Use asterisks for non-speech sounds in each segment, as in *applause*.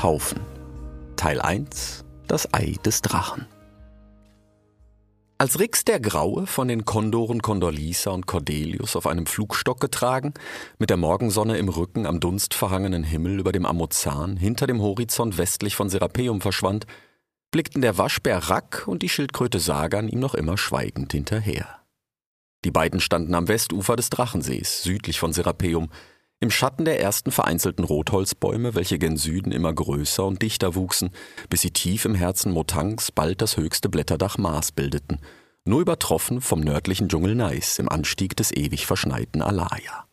Sagans Haufen. Teil 1. Das Ei des Drachen. Als Rix der Graue von den Kondoren Condorlisa und Cordelius auf einem Flugstock getragen, mit der Morgensonne im Rücken am dunstverhangenen Himmel über dem Amazan hinter dem Horizont westlich von Serapeum verschwand, blickten der Waschbär Rack und die Schildkröte Sagan ihm noch immer schweigend hinterher. Die beiden standen am Westufer des Drachensees, südlich von Serapeum, im Schatten der ersten vereinzelten Rotholzbäume, welche gen Süden immer größer und dichter wuchsen, bis sie tief im Herzen Motangs bald das höchste Blätterdach Mars bildeten, nur übertroffen vom nördlichen Dschungel Neis im Anstieg des ewig verschneiten Alaya.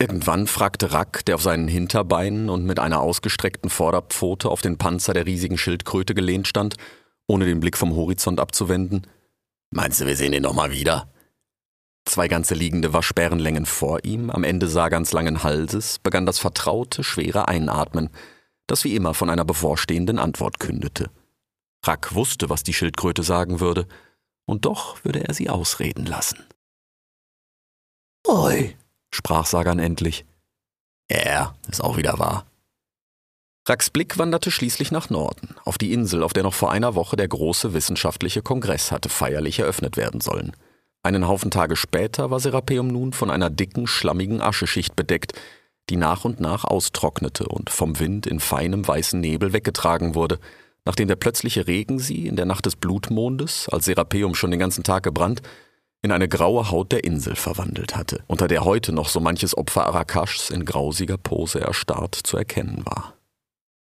Irgendwann fragte Rack, der auf seinen Hinterbeinen und mit einer ausgestreckten Vorderpfote auf den Panzer der riesigen Schildkröte gelehnt stand, ohne den Blick vom Horizont abzuwenden, Meinst du, wir sehen ihn noch mal wieder? Zwei ganze liegende Waschbärenlängen vor ihm, am Ende Sagans langen Halses, begann das vertraute, schwere Einatmen, das wie immer von einer bevorstehenden Antwort kündete. Rack wusste, was die Schildkröte sagen würde, und doch würde er sie ausreden lassen. Oi, sprach Sagan endlich. Ja, ist auch wieder wahr. Racks Blick wanderte schließlich nach Norden, auf die Insel, auf der noch vor einer Woche der große wissenschaftliche Kongress hatte feierlich eröffnet werden sollen. Einen Haufen Tage später war Serapeum nun von einer dicken, schlammigen Ascheschicht bedeckt, die nach und nach austrocknete und vom Wind in feinem weißen Nebel weggetragen wurde, nachdem der plötzliche Regen sie in der Nacht des Blutmondes, als Serapeum schon den ganzen Tag gebrannt, in eine graue Haut der Insel verwandelt hatte, unter der heute noch so manches Opfer Arakaschs in grausiger Pose erstarrt zu erkennen war.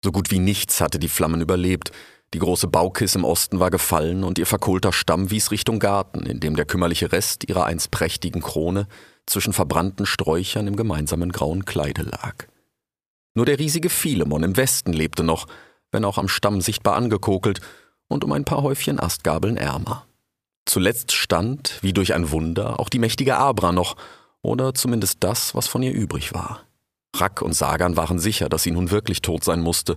So gut wie nichts hatte die Flammen überlebt, die große Baukiss im Osten war gefallen und ihr verkohlter Stamm wies Richtung Garten, in dem der kümmerliche Rest ihrer einst prächtigen Krone zwischen verbrannten Sträuchern im gemeinsamen grauen Kleide lag. Nur der riesige Philemon im Westen lebte noch, wenn auch am Stamm sichtbar angekokelt und um ein paar Häufchen Astgabeln ärmer. Zuletzt stand, wie durch ein Wunder, auch die mächtige Abra noch, oder zumindest das, was von ihr übrig war. Rack und Sagan waren sicher, dass sie nun wirklich tot sein musste,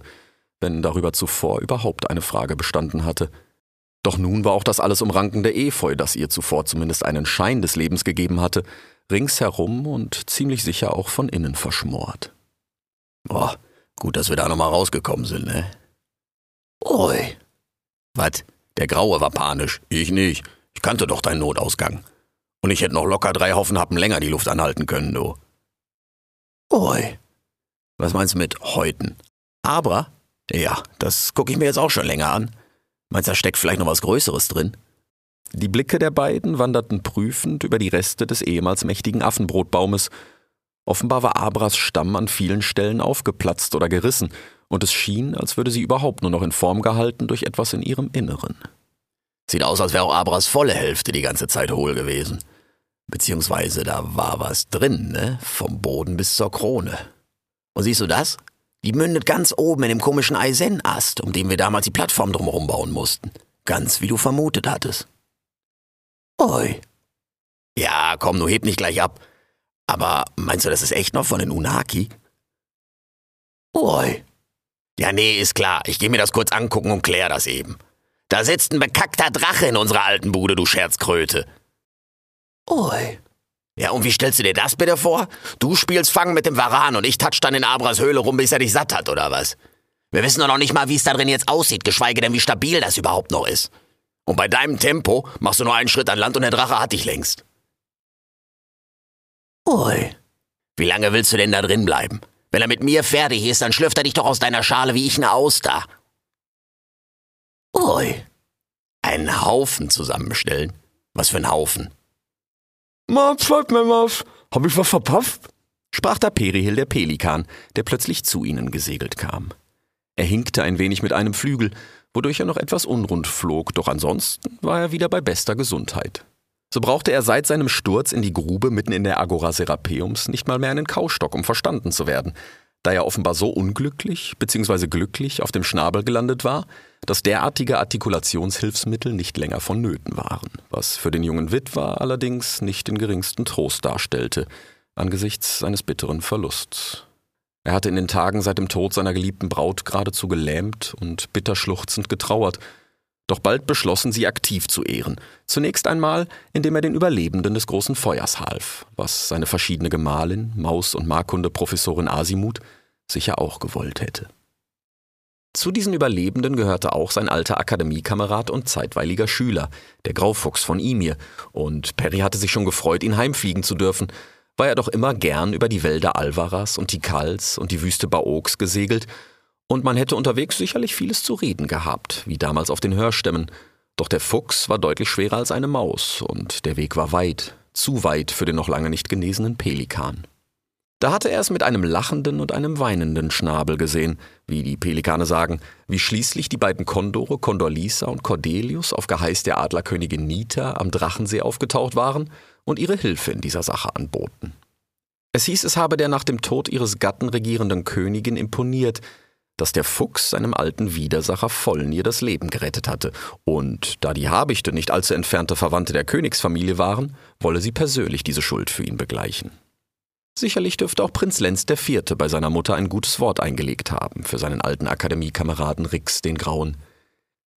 wenn darüber zuvor überhaupt eine Frage bestanden hatte. Doch nun war auch das alles umrankende Efeu, das ihr zuvor zumindest einen Schein des Lebens gegeben hatte, ringsherum und ziemlich sicher auch von innen verschmort. Boah, gut, dass wir da nochmal rausgekommen sind, ne? Ui. Was? Der Graue war panisch. Ich nicht. Ich kannte doch deinen Notausgang. Und ich hätte noch locker drei Happen länger die Luft anhalten können, du. Ui. Was meinst du mit Häuten? Aber ja, das gucke ich mir jetzt auch schon länger an. Meinst du, da steckt vielleicht noch was Größeres drin? Die Blicke der beiden wanderten prüfend über die Reste des ehemals mächtigen Affenbrotbaumes. Offenbar war Abras Stamm an vielen Stellen aufgeplatzt oder gerissen, und es schien, als würde sie überhaupt nur noch in Form gehalten durch etwas in ihrem Inneren. Sieht aus, als wäre auch Abras volle Hälfte die ganze Zeit hohl gewesen. Beziehungsweise da war was drin, ne? Vom Boden bis zur Krone. Und siehst du das? Die mündet ganz oben in dem komischen Eisenast, um den wir damals die Plattform drumherum bauen mussten. Ganz wie du vermutet hattest. Oi. Ja, komm, du heb nicht gleich ab. Aber meinst du, das ist echt noch von den Unaki? Oi. Ja, nee, ist klar. Ich geh mir das kurz angucken und klär das eben. Da sitzt ein bekackter Drache in unserer alten Bude, du Scherzkröte. Oi. Ja, und wie stellst du dir das bitte vor? Du spielst Fang mit dem Varan und ich touch dann in Abras Höhle rum, bis er dich satt hat, oder was? Wir wissen doch noch nicht mal, wie es da drin jetzt aussieht, geschweige denn, wie stabil das überhaupt noch ist. Und bei deinem Tempo machst du nur einen Schritt an Land und der Drache hat dich längst. Ui. Wie lange willst du denn da drin bleiben? Wenn er mit mir fertig ist, dann schlürft er dich doch aus deiner Schale wie ich eine Auster. Ui. Einen Haufen zusammenstellen? Was für ein Haufen? Mopf, Mopf, hab ich was verpafft? sprach der Perihil der Pelikan, der plötzlich zu ihnen gesegelt kam. Er hinkte ein wenig mit einem Flügel, wodurch er noch etwas unrund flog, doch ansonsten war er wieder bei bester Gesundheit. So brauchte er seit seinem Sturz in die Grube mitten in der Agora Serapeums nicht mal mehr einen Kaustock, um verstanden zu werden, da er offenbar so unglücklich bzw. glücklich auf dem Schnabel gelandet war, dass derartige Artikulationshilfsmittel nicht länger vonnöten waren, was für den jungen Witwer allerdings nicht den geringsten Trost darstellte, angesichts seines bitteren Verlusts. Er hatte in den Tagen seit dem Tod seiner geliebten Braut geradezu gelähmt und bitter schluchzend getrauert. Doch bald beschlossen sie aktiv zu ehren. Zunächst einmal, indem er den Überlebenden des großen Feuers half, was seine verschiedene Gemahlin, Maus- und Markunde-Professorin Asimut, sicher auch gewollt hätte. Zu diesen Überlebenden gehörte auch sein alter Akademiekamerad und zeitweiliger Schüler, der Graufuchs von Imir, und Perry hatte sich schon gefreut, ihn heimfliegen zu dürfen, war er doch immer gern über die Wälder Alvaras und die Kals und die Wüste Baoks gesegelt, und man hätte unterwegs sicherlich vieles zu reden gehabt, wie damals auf den Hörstämmen, doch der Fuchs war deutlich schwerer als eine Maus, und der Weg war weit, zu weit für den noch lange nicht genesenen Pelikan. Da hatte er es mit einem lachenden und einem weinenden Schnabel gesehen, wie die Pelikane sagen, wie schließlich die beiden Kondore Condorlisa und Cordelius auf Geheiß der Adlerkönigin Nita am Drachensee aufgetaucht waren und ihre Hilfe in dieser Sache anboten. Es hieß, es habe der nach dem Tod ihres Gatten regierenden Königin imponiert, dass der Fuchs seinem alten Widersacher Vollnir das Leben gerettet hatte, und da die Habichte nicht allzu entfernte Verwandte der Königsfamilie waren, wolle sie persönlich diese Schuld für ihn begleichen. Sicherlich dürfte auch Prinz Lenz IV. bei seiner Mutter ein gutes Wort eingelegt haben für seinen alten Akademiekameraden Rix den Grauen.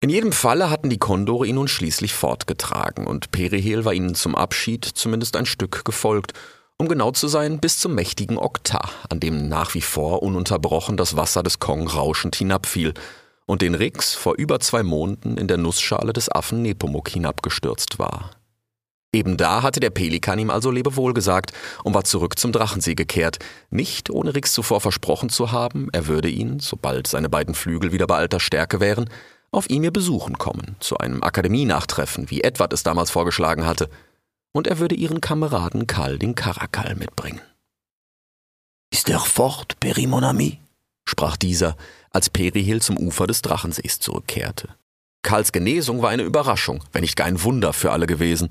In jedem Falle hatten die Kondore ihn nun schließlich fortgetragen, und Perihel war ihnen zum Abschied zumindest ein Stück gefolgt, um genau zu sein, bis zum mächtigen Okta, an dem nach wie vor ununterbrochen das Wasser des Kong rauschend hinabfiel und den Rix vor über zwei Monaten in der Nussschale des Affen Nepomuk hinabgestürzt war. Eben da hatte der Pelikan ihm also Lebewohl gesagt und war zurück zum Drachensee gekehrt, nicht ohne Rix zuvor versprochen zu haben, er würde ihn, sobald seine beiden Flügel wieder bei alter Stärke wären, auf ihn ihr besuchen kommen, zu einem Akademienachtreffen, wie Edward es damals vorgeschlagen hatte, und er würde ihren Kameraden Karl den Karakal mitbringen. Ist er fort, Peri mon ami? sprach dieser, als Perihil zum Ufer des Drachensees zurückkehrte. Karls Genesung war eine Überraschung, wenn nicht gar ein Wunder für alle gewesen,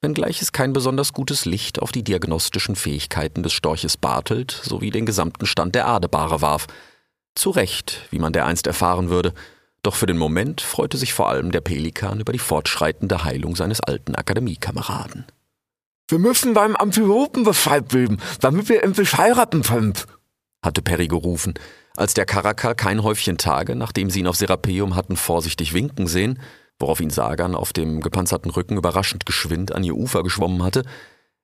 wenngleich es kein besonders gutes Licht auf die diagnostischen Fähigkeiten des Storches Bartelt sowie den gesamten Stand der Adebare warf. Zu Recht, wie man dereinst erfahren würde, doch für den Moment freute sich vor allem der Pelikan über die fortschreitende Heilung seines alten Akademiekameraden. Wir müssen beim Antilopen Bescheid geben, damit wir endlich heiraten können, hatte Perry gerufen, als der Karakal kein Häufchen Tage, nachdem sie ihn auf Serapeum hatten vorsichtig winken sehen, worauf ihn Sagan auf dem gepanzerten Rücken überraschend geschwind an ihr Ufer geschwommen hatte,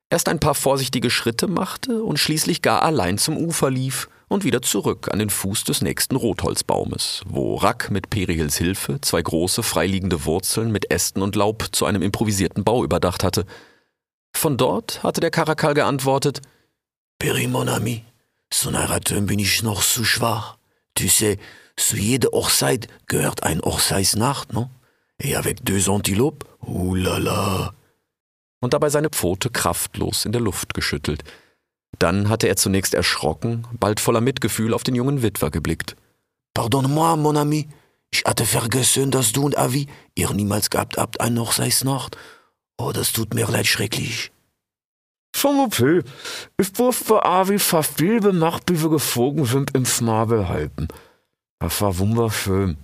erst ein paar vorsichtige Schritte machte und schließlich gar allein zum Ufer lief und wieder zurück an den Fuß des nächsten Rotholzbaumes, wo Rack mit Perihils Hilfe zwei große freiliegende Wurzeln mit Ästen und Laub zu einem improvisierten Bau überdacht hatte. Von dort hatte der Karakal geantwortet, Peri mon ami, son Heiraten bin ich noch zu schwach. Tu sais, zu jeder Hochzeit gehört ein Hochzeitsnacht, no? Et avec deux antilopes? Ouh la la. Und dabei seine Pfote kraftlos in der Luft geschüttelt. Dann hatte er zunächst erschrocken, bald voller Mitgefühl auf den jungen Witwer geblickt. Pardonne-moi, mon ami. Ich hatte vergessen, dass du und Avi ihr niemals gehabt habt ein Hochzeitsnacht. Oh, das tut mir leid schrecklich. Schon okay. Ich durfte Avi fast jede Nacht, wie wir geflogen sind, ins Schnabel halten. Das war wunderschön.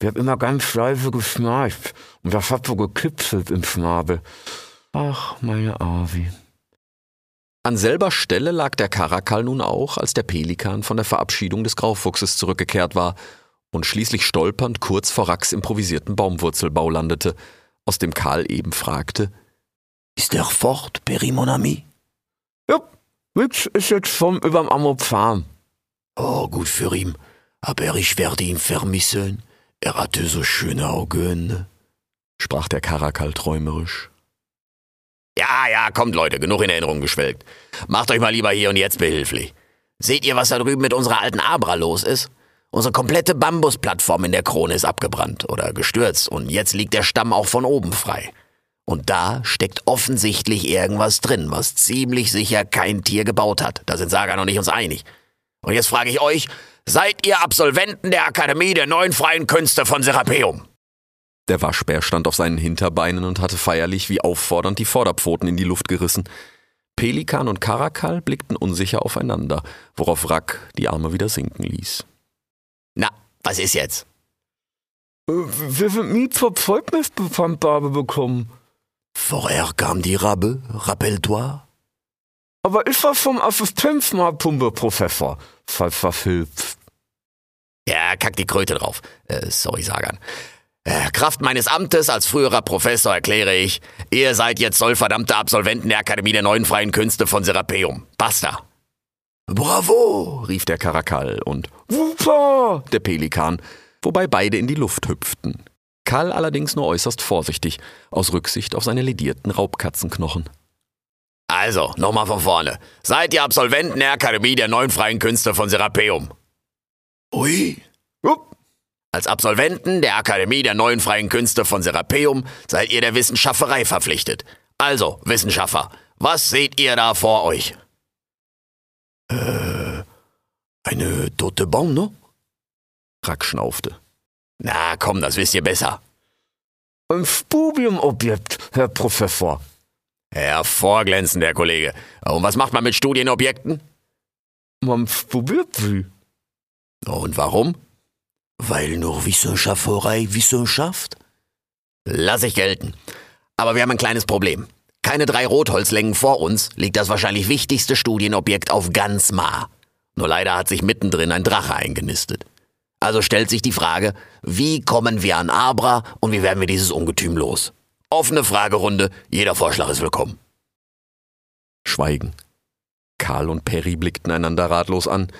Der hat immer ganz leise geschnarcht und das hat so gekipselt im Schnabel. Ach, meine Avi. An selber Stelle lag der Karakal nun auch, als der Pelikan von der Verabschiedung des Graufuchses zurückgekehrt war und schließlich stolpernd kurz vor Racks improvisierten Baumwurzelbau landete, aus dem Karl eben fragte: Ist er fort, Peri mon ami? Ja, Rix ist jetzt schon überm Amophan. Oh, gut für ihn. Aber ich werde ihn vermissen. Er hatte so schöne Augen, sprach der Karakal träumerisch. Ja, ja, kommt Leute, genug in Erinnerung geschwelgt. Macht euch mal lieber hier und jetzt behilflich. Seht ihr, was da drüben mit unserer alten Abra los ist? Unsere komplette Bambusplattform in der Krone ist abgebrannt oder gestürzt und jetzt liegt der Stamm auch von oben frei. Und da steckt offensichtlich irgendwas drin, was ziemlich sicher kein Tier gebaut hat. Da sind Sagan und ich uns einig. Und jetzt frage ich euch, Seid ihr Absolventen der Akademie der neuen freien Künste von Serapeum? Der Waschbär stand auf seinen Hinterbeinen und hatte feierlich wie auffordernd die Vorderpfoten in die Luft gerissen. Pelikan und Karakal blickten unsicher aufeinander, worauf Rack die Arme wieder sinken ließ. Na, was ist jetzt? Äh, wir sind nie zur Zeugnisbefandgabe bekommen. Vorher kam die Rabbe, rappelle-toi. Aber ich war vom Assistenz mal Pumpe, Professor, Philips. Ja, kack die Kröte drauf. Äh, sorry, Sagan. Äh, Kraft meines Amtes als früherer Professor erkläre ich, ihr seid jetzt sollverdammte Absolventen der Akademie der Neuen Freien Künste von Serapeum. Basta. Bravo, rief der Karakal und Wupa, der Pelikan, wobei beide in die Luft hüpften. Karl allerdings nur äußerst vorsichtig, aus Rücksicht auf seine ledierten Raubkatzenknochen. Also, nochmal von vorne. Seid ihr Absolventen der Akademie der Neuen Freien Künste von Serapeum? Ui. Upp. Als Absolventen der Akademie der Neuen Freien Künste von Serapeum seid ihr der Wissenschafferei verpflichtet. Also, Wissenschaftler, was seht ihr da vor euch? Äh, eine tote Baum, ne? Rack schnaufte. Na komm, das wisst ihr besser. Ein Studienobjekt, Herr Professor. Hervorglänzend, Herr Kollege. Und was macht man mit Studienobjekten? Man studiert sie. Und warum? Weil nur Wissenschafterei Wissenschaft. Lass ich gelten. Aber wir haben ein kleines Problem. Keine drei Rotholzlängen vor uns liegt das wahrscheinlich wichtigste Studienobjekt auf ganz Ma. Nur leider hat sich mittendrin ein Drache eingenistet. Also stellt sich die Frage, wie kommen wir an Abra und wie werden wir dieses Ungetüm los? Offene Fragerunde, jeder Vorschlag ist willkommen. Schweigen. Karl und Perry blickten einander ratlos an.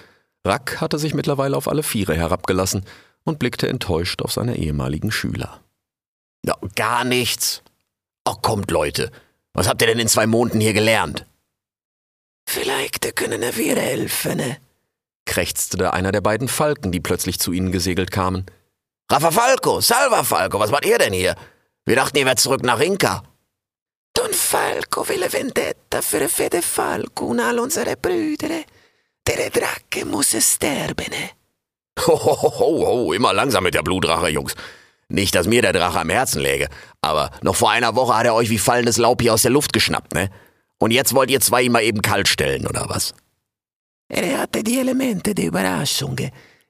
Rack hatte sich mittlerweile auf alle Viere herabgelassen und blickte enttäuscht auf seine ehemaligen Schüler. Ja, gar nichts. Ach kommt, Leute. Was habt ihr denn in zwei Monaten hier gelernt? Vielleicht können wir helfen, ne? Krächzte einer der beiden Falken, die plötzlich zu ihnen gesegelt kamen. Rafa Falco, Salva Falco, was macht ihr denn hier? Wir dachten, ihr wärt zurück nach Inka. Don Falco will Vendetta für Fede Falco und all unsere Brüder. Der Drache muss sterben. Ho, ho, ho, ho, immer langsam mit der Blutdrache, Jungs. Nicht, dass mir der Drache am Herzen läge, aber noch vor einer Woche hat er euch wie fallendes Laub hier aus der Luft geschnappt, ne? Und jetzt wollt ihr zwei ihn mal eben kalt stellen, oder was? Er hatte die Elemente der Überraschung.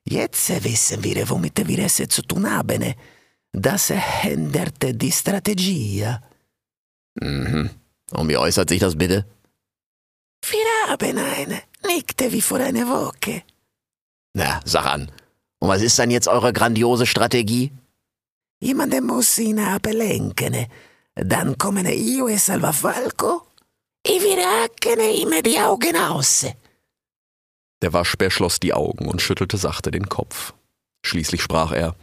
Jetzt wissen wir, womit wir es zu tun haben. Das ändert die Strategie. Mhm. Und wie äußert sich das bitte? Wir haben eine, nickte wie vor einer Woche. Na, sag an. Und was ist dann jetzt eure grandiose Strategie? Jemand muss ihn ablenken. Dann kommen io e Salva Falco e wir hacken ihm die Augen aus. Der Waschbär schloss die Augen und schüttelte sachte den Kopf. Schließlich sprach er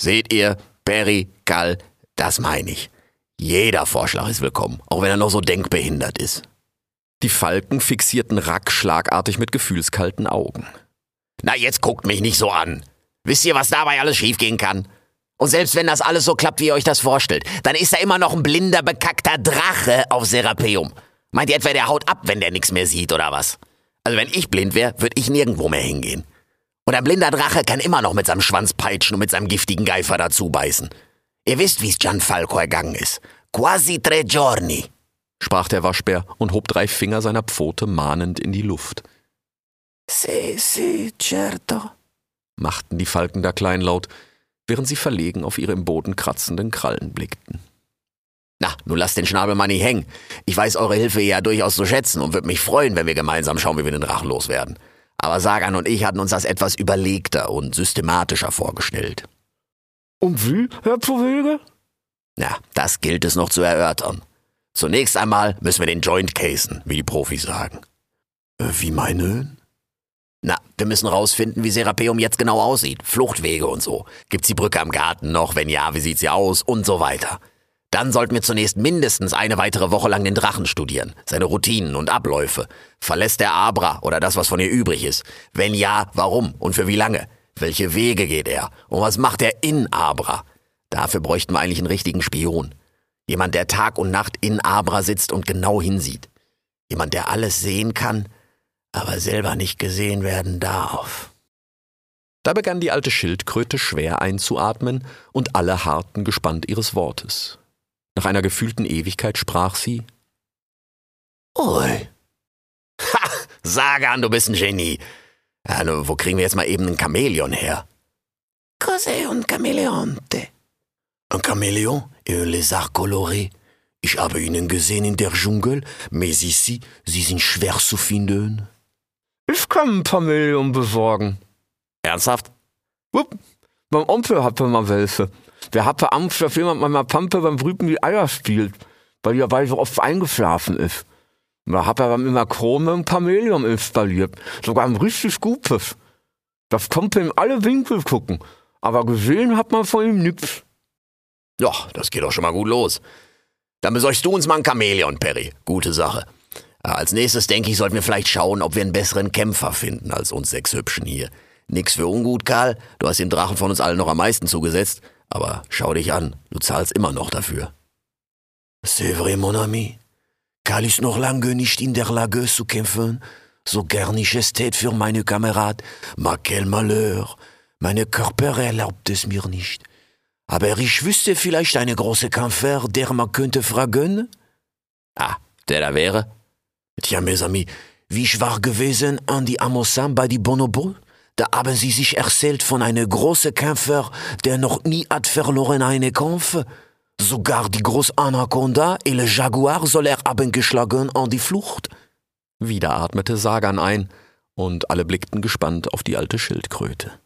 Seht ihr, Perry, Gall, das meine ich. Jeder Vorschlag ist willkommen, auch wenn er noch so denkbehindert ist. Die Falken fixierten Rack schlagartig mit gefühlskalten Augen. Na, jetzt guckt mich nicht so an. Wisst ihr, was dabei alles schiefgehen kann? Und selbst wenn das alles so klappt, wie ihr euch das vorstellt, dann ist da immer noch ein blinder, bekackter Drache auf Serapeum. Meint ihr etwa, der haut ab, wenn der nichts mehr sieht, oder was? Also wenn ich blind wäre, würde ich nirgendwo mehr hingehen. Und ein blinder Drache kann immer noch mit seinem Schwanz peitschen und mit seinem giftigen Geifer dazu beißen. Ihr wisst, wie es Gianfalco ergangen ist. Quasi tre giorni, sprach der Waschbär und hob drei Finger seiner Pfote mahnend in die Luft. Si, si, certo, machten die Falken da kleinlaut, während sie verlegen auf ihre im Boden kratzenden Krallen blickten. Na, nun lasst den Schnabel mal nicht hängen. Ich weiß eure Hilfe ja durchaus zu schätzen und würde mich freuen, wenn wir gemeinsam schauen, wie wir den Drachen loswerden. Aber Sagan und ich hatten uns das etwas überlegter und systematischer vorgestellt. Und wie, Herr Kollege? Na, das gilt es noch zu erörtern. Zunächst einmal müssen wir den Joint casen, wie die Profis sagen. Äh, wie meinen? Na, wir müssen rausfinden, wie Serapeum jetzt genau aussieht. Fluchtwege und so. Gibt's die Brücke am Garten noch? Wenn ja, wie sieht sie aus? Und so weiter. Dann sollten wir zunächst mindestens eine weitere Woche lang den Drachen studieren, seine Routinen und Abläufe. Verlässt er Abra oder das, was von ihr übrig ist? Wenn ja, warum und für wie lange? Welche Wege geht er? Und was macht er in Abra? Dafür bräuchten wir eigentlich einen richtigen Spion. Jemand, der Tag und Nacht in Abra sitzt und genau hinsieht. Jemand, der alles sehen kann, aber selber nicht gesehen werden darf. Da begann die alte Schildkröte schwer einzuatmen, und alle harrten gespannt ihres Wortes. Nach einer gefühlten Ewigkeit sprach sie Ui. Ha, Sagan, du bist ein Genie. Ja, nur, wo kriegen wir jetzt mal eben ein Chamäleon her? Cos'è un cameleonte? Un caméléon et un lézard coloré. Ich habe Ihnen gesehen in der Dschungel, mais ici, Sie sind schwer zu finden. Ich kann ein Chamäleon besorgen. Ernsthaft? Wupp, mein Onkel hatte mal welche. Der hatte Angst, dass jemand meiner Pampe beim Brüten die Eier spielt, weil die dabei so oft eingeschlafen ist. Und da hat er dann in der Krone ein Chamäleon installiert. Sogar ein richtig gutes. Das konnte in alle Winkel gucken. Aber gesehen hat man von ihm nichts. Ja, das geht doch schon mal gut los. Dann besorgst du uns mal ein Chamäleon, Perry. Gute Sache. Äh, Als nächstes denke ich, sollten wir vielleicht schauen, ob wir einen besseren Kämpfer finden als uns sechs Hübschen hier. Nix für ungut, Karl. Du hast dem Drachen von uns allen noch am meisten zugesetzt. Aber schau dich an, du zahlst immer noch dafür. C'est vrai, mon ami. Karl ist noch lange nicht in der Lage zu kämpfen. So gern ich es tät für meine Kamerad. Ma quel malheur. Meine Körper erlaubt es mir nicht. Aber ich wüsste vielleicht eine große Kämpfer, der man könnte fragen. Ah, der da wäre? Tja, mes amis, wie ich war gewesen an die Amosan bei die Bonobo? Da haben sie sich erzählt von einem großen Kämpfer, der noch nie hat verloren einen Kampf. Sogar die große Anaconda et le Jaguar soll er haben geschlagen an die Flucht. Wieder atmete Sagan ein, und alle blickten gespannt auf die alte Schildkröte.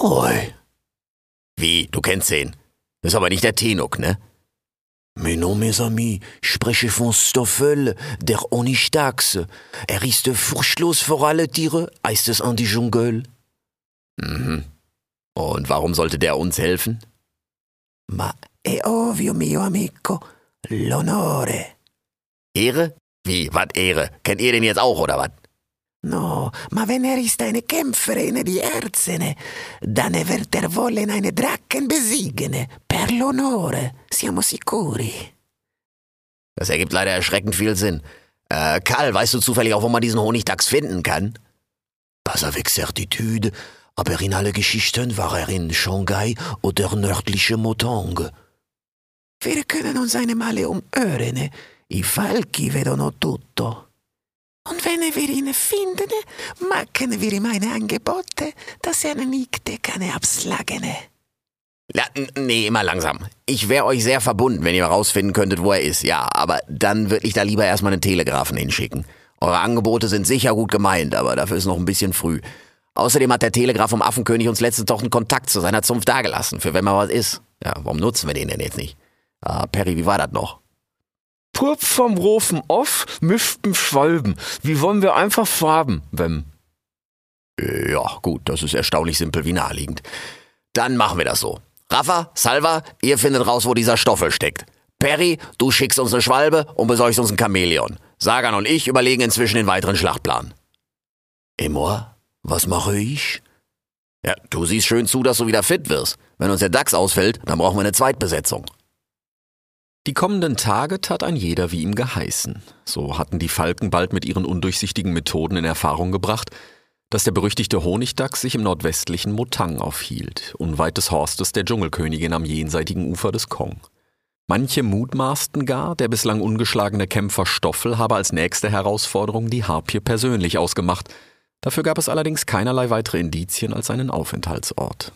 Oi. Wie, du kennst? Das ist aber nicht der Tenuk, ne? Mais non, mes amis, ich spreche von Stoffel, der Onistax. Er ist furchtlos vor alle Tiere, heißt es an die Dschungel. Mhm. Und warum sollte der uns helfen? Ma è ovvio, mio amico, l'onore. Ehre? Wie, wat Ehre? Kennt ihr den jetzt auch, oder wat? No, ma wenn er ist eine Kämpferin die Erzene, dann wird er wollen eine Drachen besiegen. Per l'onore, siamo sicuri. Das ergibt leider erschreckend viel Sinn. Äh, Karl, weißt du zufällig auch, wo man diesen Honigdachs finden kann? Pas avec certitude, aber in alle Geschichten war er in Shanghai oder nördliche Motong. Wir können uns eine Male umhören. I falchi vedono tutto. Und wenn wir ihn finden, machen wir ihm ein Angebot, das er nicht kann abschlagen. Ja, n- nee, immer langsam. Ich wäre euch sehr verbunden, wenn ihr rausfinden könntet, wo er ist. Ja, aber dann würde ich da lieber erstmal einen Telegrafen hinschicken. Eure Angebote sind sicher gut gemeint, aber dafür ist noch ein bisschen früh. Außerdem hat der Telegraf vom Affenkönig uns letztens doch einen Kontakt zu seiner Zunft dagelassen, für wenn mal was ist. Ja, warum nutzen wir den denn jetzt nicht? Ah, Perry, wie war das noch? Kurz vom Rofen off mischten Schwalben. Wie wollen wir einfach farben, wenn? Äh, Ja, gut, das ist erstaunlich simpel wie naheliegend. Dann machen wir das so. Rafa, Salva, ihr findet raus, wo dieser Stoffel steckt. Perry, du schickst uns eine Schwalbe und besorgst uns ein Chamäleon. Sagan und ich überlegen inzwischen den weiteren Schlachtplan. Et moi? Was mache ich? Ja, du siehst schön zu, dass du wieder fit wirst. Wenn uns der Dachs ausfällt, dann brauchen wir eine Zweitbesetzung. Die kommenden Tage tat ein jeder wie ihm geheißen. So hatten die Falken bald mit ihren undurchsichtigen Methoden in Erfahrung gebracht, dass der berüchtigte Honigdachs sich im nordwestlichen Motang aufhielt, unweit des Horstes der Dschungelkönigin am jenseitigen Ufer des Kong. Manche mutmaßten gar, der bislang ungeschlagene Kämpfer Stoffel habe als nächste Herausforderung die Harpie persönlich ausgemacht. Dafür gab es allerdings keinerlei weitere Indizien als einen Aufenthaltsort.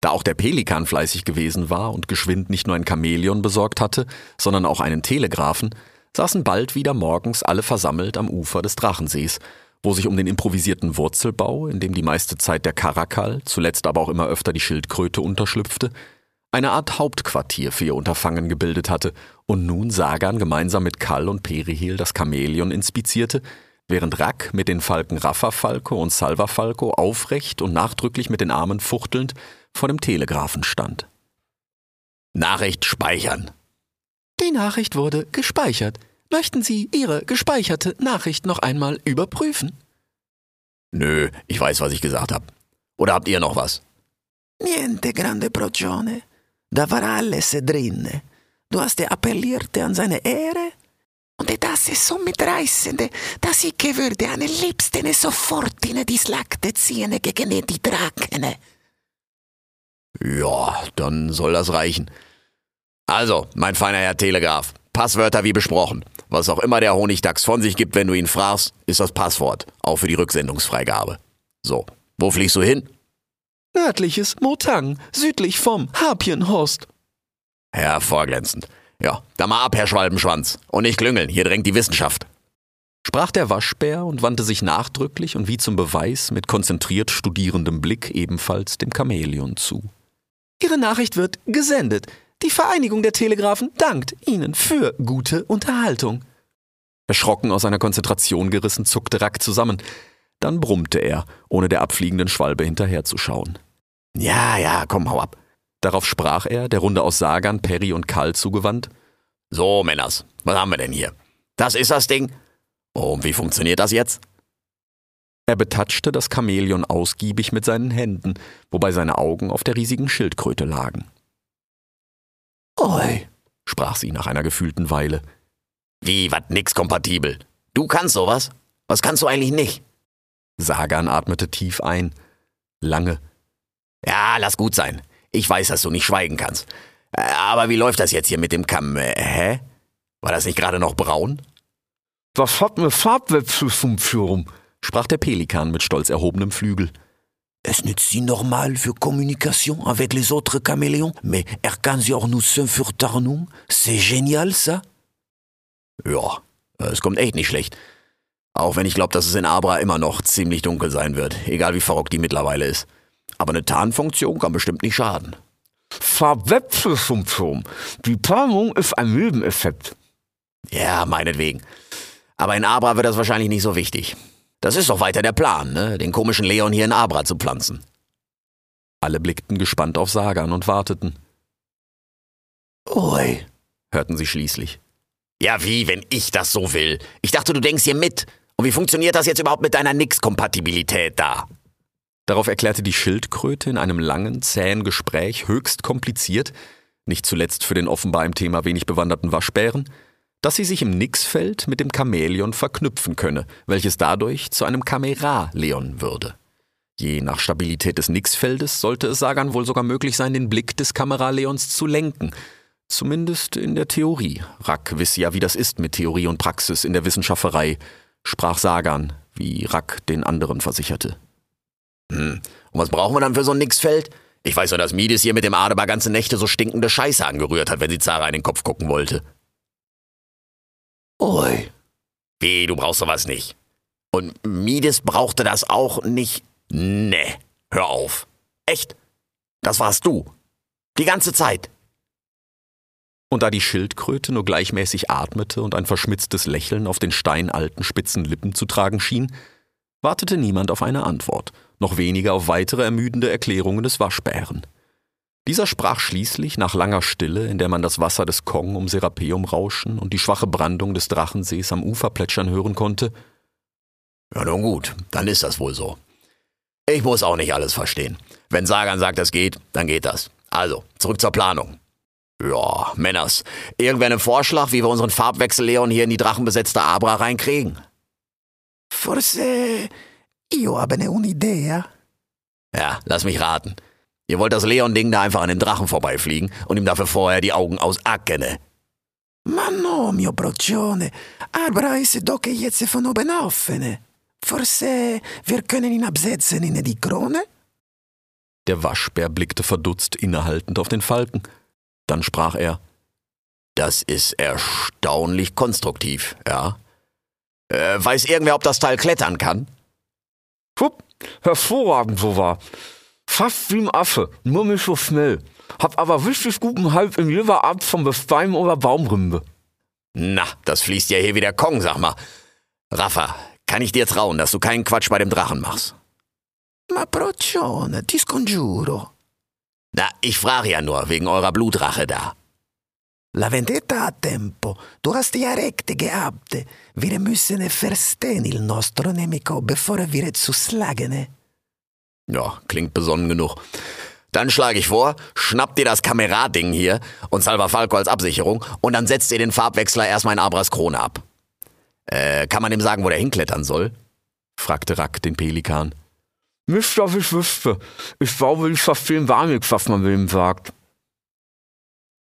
Da auch der Pelikan fleißig gewesen war und geschwind nicht nur ein Chamäleon besorgt hatte, sondern auch einen Telegraphen, saßen bald wieder morgens alle versammelt am Ufer des Drachensees, wo sich um den improvisierten Wurzelbau, in dem die meiste Zeit der Karakal, zuletzt aber auch immer öfter die Schildkröte unterschlüpfte, eine Art Hauptquartier für ihr Unterfangen gebildet hatte und nun Sagan gemeinsam mit Kall und Perihel das Chamäleon inspizierte, während Rack mit den Falken Raffafalco und Salvafalco aufrecht und nachdrücklich mit den Armen fuchtelnd vor dem Telegraphen stand. Nachricht speichern. Die Nachricht wurde gespeichert. Möchten Sie Ihre gespeicherte Nachricht noch einmal überprüfen? Nö, ich weiß, was ich gesagt habe. Oder habt ihr noch was? Niente, grande Procione. Da war alles drin. Du hast appelliert an seine Ehre. Und das ist so mitreißend, dass ich würde am liebsten sofort in die Slakte ziehen gegen die Drachen. Ja, dann soll das reichen. Also, mein feiner Herr Telegraph, Passwörter wie besprochen. Was auch immer der Honigdachs von sich gibt, wenn du ihn fragst, ist das Passwort, auch für die Rücksendungsfreigabe. So, wo fliegst du hin? Nördliches Motang, südlich vom Harpienhorst. Hervorglänzend. Ja, da mal ab, Herr Schwalbenschwanz. Und nicht klüngeln, hier drängt die Wissenschaft. Sprach der Waschbär und wandte sich nachdrücklich und wie zum Beweis mit konzentriert studierendem Blick ebenfalls dem Chamäleon zu. Ihre Nachricht wird gesendet. Die Vereinigung der Telegraphen dankt Ihnen für gute Unterhaltung. Erschrocken aus seiner Konzentration gerissen, zuckte Rack zusammen. Dann brummte er, ohne der abfliegenden Schwalbe hinterherzuschauen. Ja, ja, komm, hau ab. Darauf sprach er, der Runde aus Sagan, Perry und Karl zugewandt. So, Männers, was haben wir denn hier? Das ist das Ding. Und wie funktioniert das jetzt? Er betatschte das Chamäleon ausgiebig mit seinen Händen, wobei seine Augen auf der riesigen Schildkröte lagen. Oi, sprach sie nach einer gefühlten Weile. Wie, wat nix kompatibel? Du kannst sowas? Was kannst du eigentlich nicht? Sagan atmete tief ein. Lange. Ja, lass gut sein. Ich weiß, dass du nicht schweigen kannst. Äh, aber wie läuft das jetzt hier mit dem Kamm? Äh, hä? War das nicht gerade noch braun? Was hat eine Farbwechselfunktion? sprach der Pelikan mit stolz erhobenem Flügel. Es n'est si normal für Communication avec les autres caméléons, mais er kann sie auch nutzen für Tarnung. C'est génial, ça? Ja, es kommt echt nicht schlecht. Auch wenn ich glaube, dass es in Abra immer noch ziemlich dunkel sein wird, egal wie verrockt die mittlerweile ist. Aber eine Tarnfunktion kann bestimmt nicht schaden. Farbwechselfunktion. Die Tarnung ist ein Nebeneffekt. Ja, meinetwegen. Aber in Abra wird das wahrscheinlich nicht so wichtig. Das ist doch weiter der Plan, ne? den komischen Leon hier in Abra zu pflanzen. Alle blickten gespannt auf Sagan und warteten. Oi, hörten sie schließlich. Ja, wie, wenn ich das so will? Ich dachte, du denkst hier mit. Und wie funktioniert das jetzt überhaupt mit deiner Nix-Kompatibilität da? Darauf erklärte die Schildkröte in einem langen, zähen Gespräch höchst kompliziert, nicht zuletzt für den offenbar im Thema wenig bewanderten Waschbären, dass sie sich im Nixfeld mit dem Chamäleon verknüpfen könne, welches dadurch zu einem Kamera-Leon würde. Je nach Stabilität des Nixfeldes sollte es Sagan wohl sogar möglich sein, den Blick des Kameraleons zu lenken. Zumindest in der Theorie. Rack wisse ja, wie das ist mit Theorie und Praxis in der Wissenschafferei, sprach Sagan, wie Rack den anderen versicherte. Hm, und was brauchen wir dann für so ein Nixfeld? Ich weiß nur, dass Mides hier mit dem Adebar ganze Nächte so stinkende Scheiße angerührt hat, wenn sie Zara in den Kopf gucken wollte. Oi. Wie, du brauchst sowas nicht. Und Mides brauchte das auch nicht. Nee, hör auf. Echt? Das warst du. Die ganze Zeit. Und da die Schildkröte nur gleichmäßig atmete und ein verschmitztes Lächeln auf den steinalten spitzen Lippen zu tragen schien, wartete niemand auf eine Antwort, noch weniger auf weitere ermüdende Erklärungen des Waschbären. Dieser sprach schließlich nach langer Stille, in der man das Wasser des Kong um Serapeum rauschen und die schwache Brandung des Drachensees am Ufer plätschern hören konnte. Ja, nun gut, dann ist das wohl so. Ich muss auch nicht alles verstehen. Wenn Sagan sagt, das geht, dann geht das. Also, zurück zur Planung. Ja, Männers, irgendwer einen Vorschlag, wie wir unseren Farbwechsel-Leon hier in die drachenbesetzte Abra reinkriegen? Forse io habe ne un'idea. Ja, lass mich raten. Ihr wollt das Leon-Ding da einfach an dem Drachen vorbeifliegen und ihm dafür vorher die Augen aus Ackene. Ma no, mio broccione. Abra ist doch jetzt von oben offene. Forse wir können ihn absetzen in die Krone? Der Waschbär blickte verdutzt innehaltend auf den Falken. Dann sprach er. Das ist erstaunlich konstruktiv, ja. Äh, weiß irgendwer, ob das Teil klettern kann? Hup, hervorragend so war. Fast wie ein Affe, nur nicht so schnell. Hab aber richtig guten Halt in jeder Art von Bestein oder Baumrinde. Na, das fließt ja hier wie der Kong, sag mal. Raffa, kann ich dir trauen, dass du keinen Quatsch bei dem Drachen machst? Ma procione, ti scongiuro. Na, ich frage ja nur, wegen eurer Blutrache da. La vendetta ha tempo. Du hast ja recht gehabt. Wir müssen verstehen il nostro nemico, bevor wir zu schlagen. Ja, klingt besonnen genug. Dann schlage ich vor, schnappt ihr das Kamerading hier und Salva Falco als Absicherung und dann setzt ihr den Farbwechsler erstmal in Abras Krone ab. Äh, kann man dem sagen, wo der hinklettern soll? fragte Rack den Pelikan. Nicht, dass ich wüsste. Ich glaube, ich verstehe gar nichts, was man wem sagt.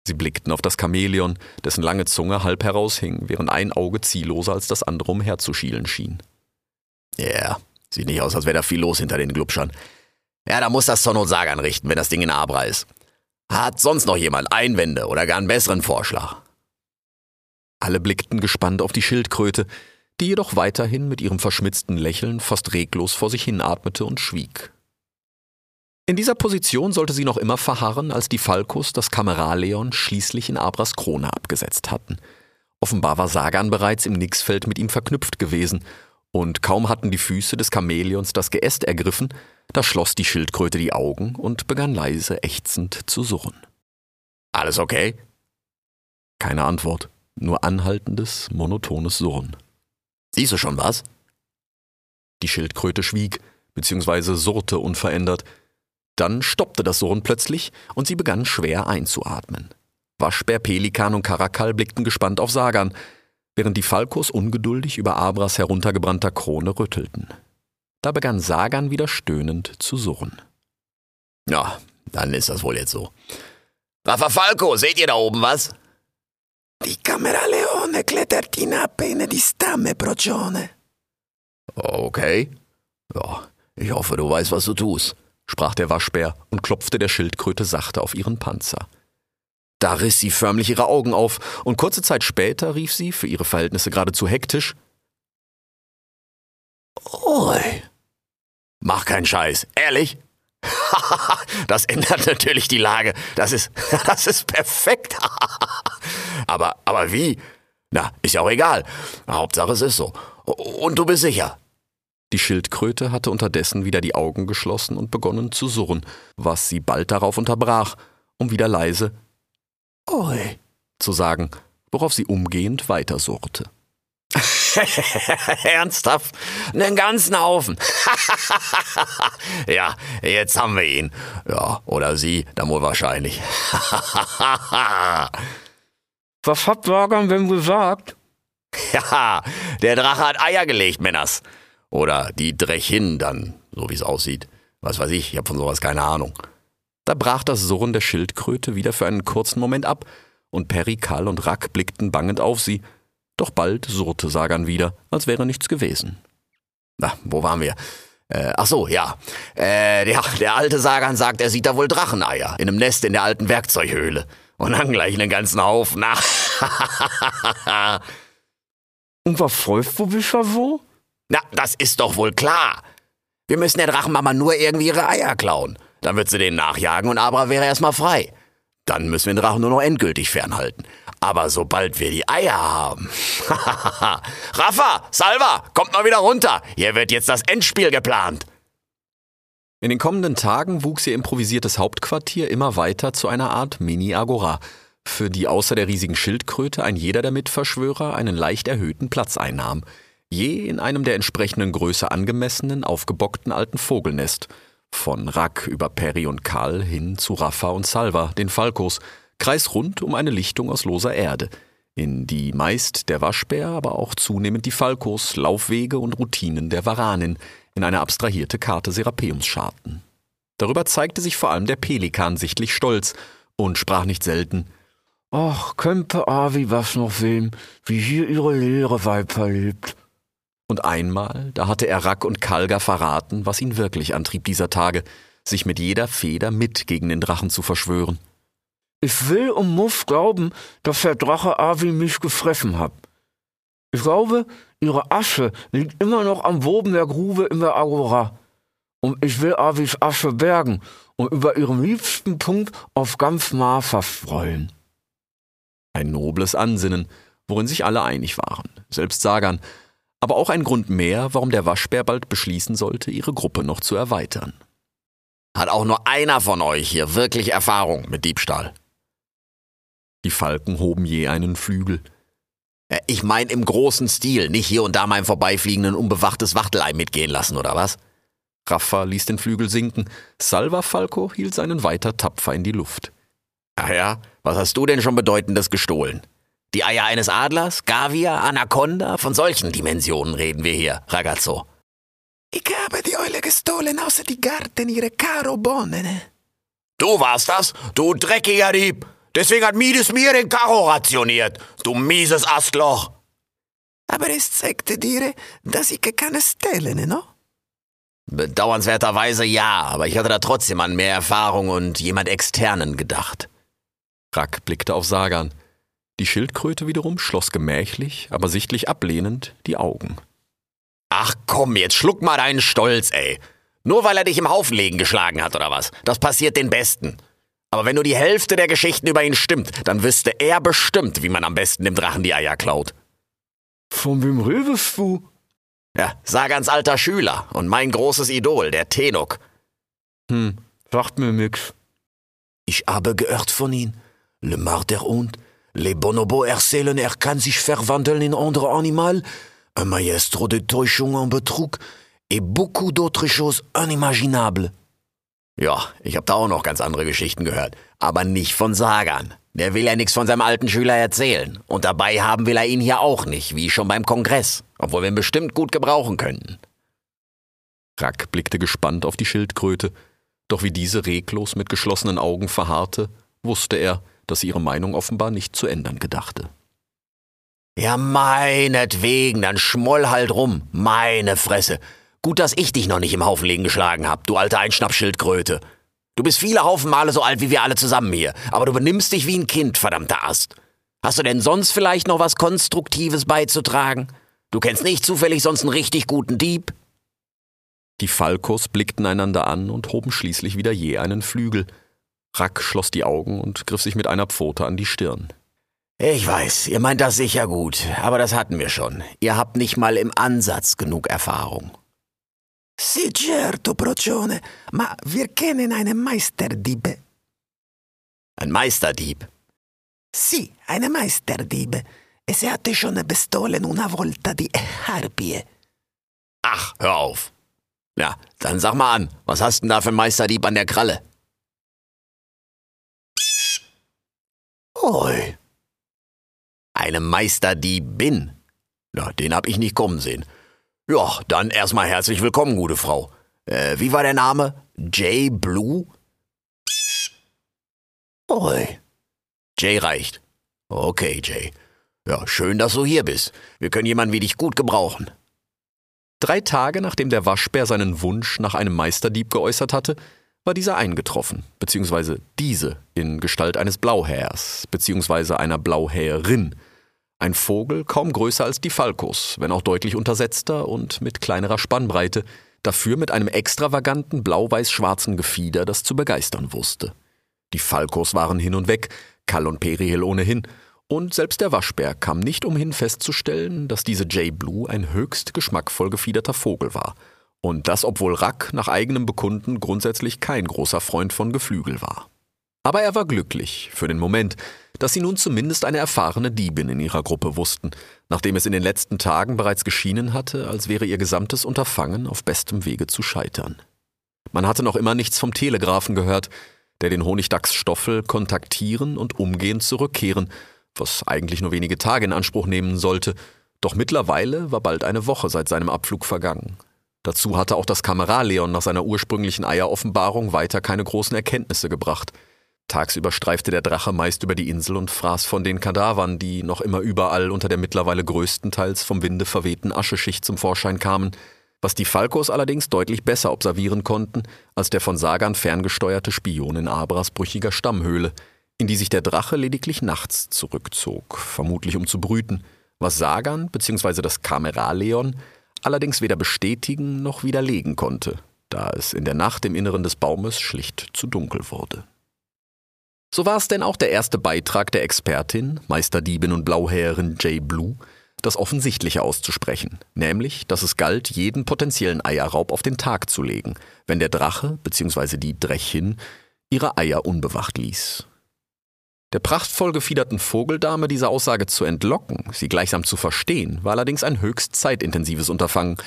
Sie blickten auf das Chamäleon, dessen lange Zunge halb heraushing, während ein Auge zielloser als das andere umherzuschielen schien. Ja, yeah, sieht nicht aus, als wäre da viel los hinter den Glubschern. Ja, da muss das Not Sagan richten, wenn das Ding in Abra ist. Hat sonst noch jemand Einwände oder gar einen besseren Vorschlag? Alle blickten gespannt auf die Schildkröte, die jedoch weiterhin mit ihrem verschmitzten Lächeln fast reglos vor sich hinatmete und schwieg. In dieser Position sollte sie noch immer verharren, als die Falkos das Kameraleon schließlich in Abras Krone abgesetzt hatten. Offenbar war Sagan bereits im Nixfeld mit ihm verknüpft gewesen, und kaum hatten die Füße des Chamäleons das Geäst ergriffen, da schloss die Schildkröte die Augen und begann leise ächzend zu surren. Alles okay? Keine Antwort, nur anhaltendes, monotones Surren. Siehst du schon was? Die Schildkröte schwieg, beziehungsweise surrte unverändert, dann stoppte das Surren plötzlich und sie begann schwer einzuatmen. Waschbär, Pelikan und Karakal blickten gespannt auf Sagan, während die Falkos ungeduldig über Abras heruntergebrannter Krone rüttelten. Da begann Sagan wieder stöhnend zu surren. Ja, dann ist das wohl jetzt so. Rafa Falco, seht ihr da oben was? Die Cameraleone klettert hinab in die Stamme, Procione. Okay. Ja, ich hoffe, du weißt, was du tust sprach der Waschbär und klopfte der Schildkröte sachte auf ihren Panzer. Da riss sie förmlich ihre Augen auf, und kurze Zeit später rief sie, für ihre Verhältnisse geradezu hektisch, Oi. Mach keinen Scheiß, ehrlich? *laughs* das ändert natürlich die Lage. Das ist, *laughs* das ist perfekt. *laughs* aber, aber wie? Na, ist ja auch egal. Hauptsache es ist so. Und du bist sicher. Die Schildkröte hatte unterdessen wieder die Augen geschlossen und begonnen zu surren, was sie bald darauf unterbrach, um wieder leise Oi zu sagen, worauf sie umgehend weiter surrte. *laughs* Ernsthaft? Einen ganzen Haufen. *laughs* ja, jetzt haben wir ihn. Ja, oder sie, dann wohl wahrscheinlich. *laughs* Was habt Wagan denn gesagt? Ja, der Drache hat Eier gelegt, Männers. Oder die Drechin dann, so wie es aussieht. Was weiß ich, ich habe von sowas keine Ahnung. Da brach das Surren der Schildkröte wieder für einen kurzen Moment ab, und Perry, Karl und Rack blickten bangend auf sie. Doch bald surrte Sagan wieder, als wäre nichts gewesen. Na, wo waren wir? Äh, ach so, ja. Äh, der, der alte Sagan sagt, er sieht da wohl Dracheneier in einem Nest in der alten Werkzeughöhle. Und dann gleich einen ganzen Haufen. *laughs* und was freust du dich so? Na, das ist doch wohl klar. Wir müssen der Drachenmama nur irgendwie ihre Eier klauen. Dann wird sie denen nachjagen und Abra wäre erstmal frei. Dann müssen wir den Drachen nur noch endgültig fernhalten. Aber sobald wir die Eier haben. *laughs* Rafa, Salva, kommt mal wieder runter. Hier wird jetzt das Endspiel geplant. In den kommenden Tagen wuchs ihr improvisiertes Hauptquartier immer weiter zu einer Art Mini-Agora, für die außer der riesigen Schildkröte ein jeder der Mitverschwörer einen leicht erhöhten Platz einnahm – je in einem der entsprechenden Größe angemessenen, aufgebockten alten Vogelnest, von Rack über Perry und Karl hin zu Rafa und Salva, den Falkos, kreisrund um eine Lichtung aus loser Erde, in die meist der Waschbär, aber auch zunehmend die Falkos, Laufwege und Routinen der Varanin in eine abstrahierte Karte Serapeums scharten. Darüber zeigte sich vor allem der Pelikan sichtlich stolz und sprach nicht selten Ach, könnte Avi was noch sehen, wie hier ihre leere Weib verlebt. Und einmal, da hatte er Rack und Kalga verraten, was ihn wirklich antrieb dieser Tage, sich mit jeder Feder mit gegen den Drachen zu verschwören. Ich will und muss glauben, dass der Drache Avi mich gefressen hat. Ich glaube, ihre Asche liegt immer noch am Boden der Grube in der Agora. Und ich will Avis Asche bergen und über ihren liebsten Punkt auf ganz Marfa freuen. Ein nobles Ansinnen, worin sich alle einig waren, selbst Sagan, aber auch ein Grund mehr, warum der Waschbär bald beschließen sollte, ihre Gruppe noch zu erweitern. Hat auch nur einer von euch hier wirklich Erfahrung mit Diebstahl? Die Falken hoben je einen Flügel. Ich mein im großen Stil, nicht hier und da im Vorbeifliegenden unbewachtes Wachtelei mitgehen lassen, oder was? Raffa ließ den Flügel sinken, Salva Falco hielt seinen weiter tapfer in die Luft. Ach ja, was hast du denn schon Bedeutendes gestohlen? Die Eier eines Adlers, Gavia, Anaconda, von solchen Dimensionen reden wir hier, ragazzo. Ich habe die Eule gestohlen außer die Garten ihre Caro Bohnen. Du warst das, du dreckiger Dieb. Deswegen hat Mides mir den Karo rationiert, du mieses Astloch. Aber es zeigte dir, dass ich keine stellen, no? Bedauernswerterweise ja, aber ich hatte da trotzdem an mehr Erfahrung und jemand Externen gedacht. Rack blickte auf Sagan. Die Schildkröte wiederum schloss gemächlich, aber sichtlich ablehnend die Augen. Ach komm, jetzt schluck mal deinen Stolz, ey. Nur weil er dich im Haufenlegen geschlagen hat oder was? Das passiert den Besten. Aber wenn nur die Hälfte der Geschichten über ihn stimmt, dann wüsste er bestimmt, wie man am besten dem Drachen die Eier klaut. Von wem redest du? Ja, Sagans alter Schüler und mein großes Idol, der Tenuk. Hm, sagt mir nix. Ich habe gehört von ihm. Le Marder und Les bonobos erzählen, er kann sich verwandeln in andere Animal, un maestro de Täuschung und Betrug, et beaucoup d'autres choses inimaginables. Ja, ich habe da auch noch ganz andere Geschichten gehört, aber nicht von Sagan. Der will ja nichts von seinem alten Schüler erzählen. Und dabei haben will er ihn hier auch nicht, wie schon beim Kongress, obwohl wir ihn bestimmt gut gebrauchen könnten. Rack blickte gespannt auf die Schildkröte, doch wie diese reglos mit geschlossenen Augen verharrte, wusste er, dass sie ihre Meinung offenbar nicht zu ändern gedachte. Ja, meinetwegen, dann schmoll halt rum. Meine Fresse. Gut, dass ich dich noch nicht im Haufenlegen geschlagen hab, du alte Einschnappschildkröte. Du bist viele Haufen Male so alt wie wir alle zusammen hier, aber du benimmst dich wie ein Kind, verdammter Ast. Hast du denn sonst vielleicht noch was Konstruktives beizutragen? Du kennst nicht zufällig sonst einen richtig guten Dieb? Die Falkos blickten einander an und hoben schließlich wieder je einen Flügel. Rack schloss die Augen und griff sich mit einer Pfote an die Stirn. Ich weiß, ihr meint das sicher gut, aber das hatten wir schon. Ihr habt nicht mal im Ansatz genug Erfahrung. Sì, certo, Procione, ma wir kennen einen Meisterdiebe. Ein Meisterdieb? Sì, eine Meisterdiebe. E se hatte schon bestohlen una volta di Harpie. Ach, hör auf. Ja, dann sag mal an, was hast denn da für ein Meisterdieb an der Kralle? Oi. Eine Meisterdiebin? Na, den hab ich nicht kommen sehen. Ja, dann erstmal herzlich willkommen, gute Frau. Äh, wie war der Name? Jay Blue? Oi. Jay reicht. Okay, Jay. Ja, schön, dass du hier bist. Wir können jemanden wie dich gut gebrauchen. Drei Tage nachdem der Waschbär seinen Wunsch nach einem Meisterdieb geäußert hatte, war dieser eingetroffen, beziehungsweise diese in Gestalt eines Blauhähers, beziehungsweise einer Blauhäherin. Ein Vogel kaum größer als die Falkos, wenn auch deutlich untersetzter und mit kleinerer Spannbreite, dafür mit einem extravaganten blau-weiß-schwarzen Gefieder, das zu begeistern wusste. Die Falkos waren hin und weg, Kall und Perihel ohnehin, und selbst der Waschbär kam nicht umhin festzustellen, dass diese Jay Blue ein höchst geschmackvoll gefiederter Vogel war – und das, obwohl Rack nach eigenem Bekunden grundsätzlich kein großer Freund von Geflügel war. Aber er war glücklich, für den Moment, dass sie nun zumindest eine erfahrene Diebin in ihrer Gruppe wussten, nachdem es in den letzten Tagen bereits geschienen hatte, als wäre ihr gesamtes Unterfangen auf bestem Wege zu scheitern. Man hatte noch immer nichts vom Telegrafen gehört, der den Honigdachs Stoffel kontaktieren und umgehend zurückkehren, was eigentlich nur wenige Tage in Anspruch nehmen sollte, doch mittlerweile war bald eine Woche seit seinem Abflug vergangen. Dazu hatte auch das Kameraleon nach seiner ursprünglichen Eieroffenbarung weiter keine großen Erkenntnisse gebracht. Tagsüber streifte der Drache meist über die Insel und fraß von den Kadavern, die noch immer überall unter der mittlerweile größtenteils vom Winde verwehten Ascheschicht zum Vorschein kamen, was die Falkos allerdings deutlich besser observieren konnten als der von Sagan ferngesteuerte Spion in Abras brüchiger Stammhöhle, in die sich der Drache lediglich nachts zurückzog, vermutlich um zu brüten, was Sagan bzw. das Kameraleon allerdings weder bestätigen noch widerlegen konnte, da es in der Nacht im Inneren des Baumes schlicht zu dunkel wurde. So war es denn auch der erste Beitrag der Expertin, Meisterdiebin und Blauhäherin Jay Blue, das Offensichtliche auszusprechen, nämlich, dass es galt, jeden potenziellen Eierraub auf den Tag zu legen, wenn der Drache bzw. die Drechin ihre Eier unbewacht ließ. Der prachtvoll gefiederten Vogeldame diese Aussage zu entlocken, sie gleichsam zu verstehen, war allerdings ein höchst zeitintensives Unterfangen,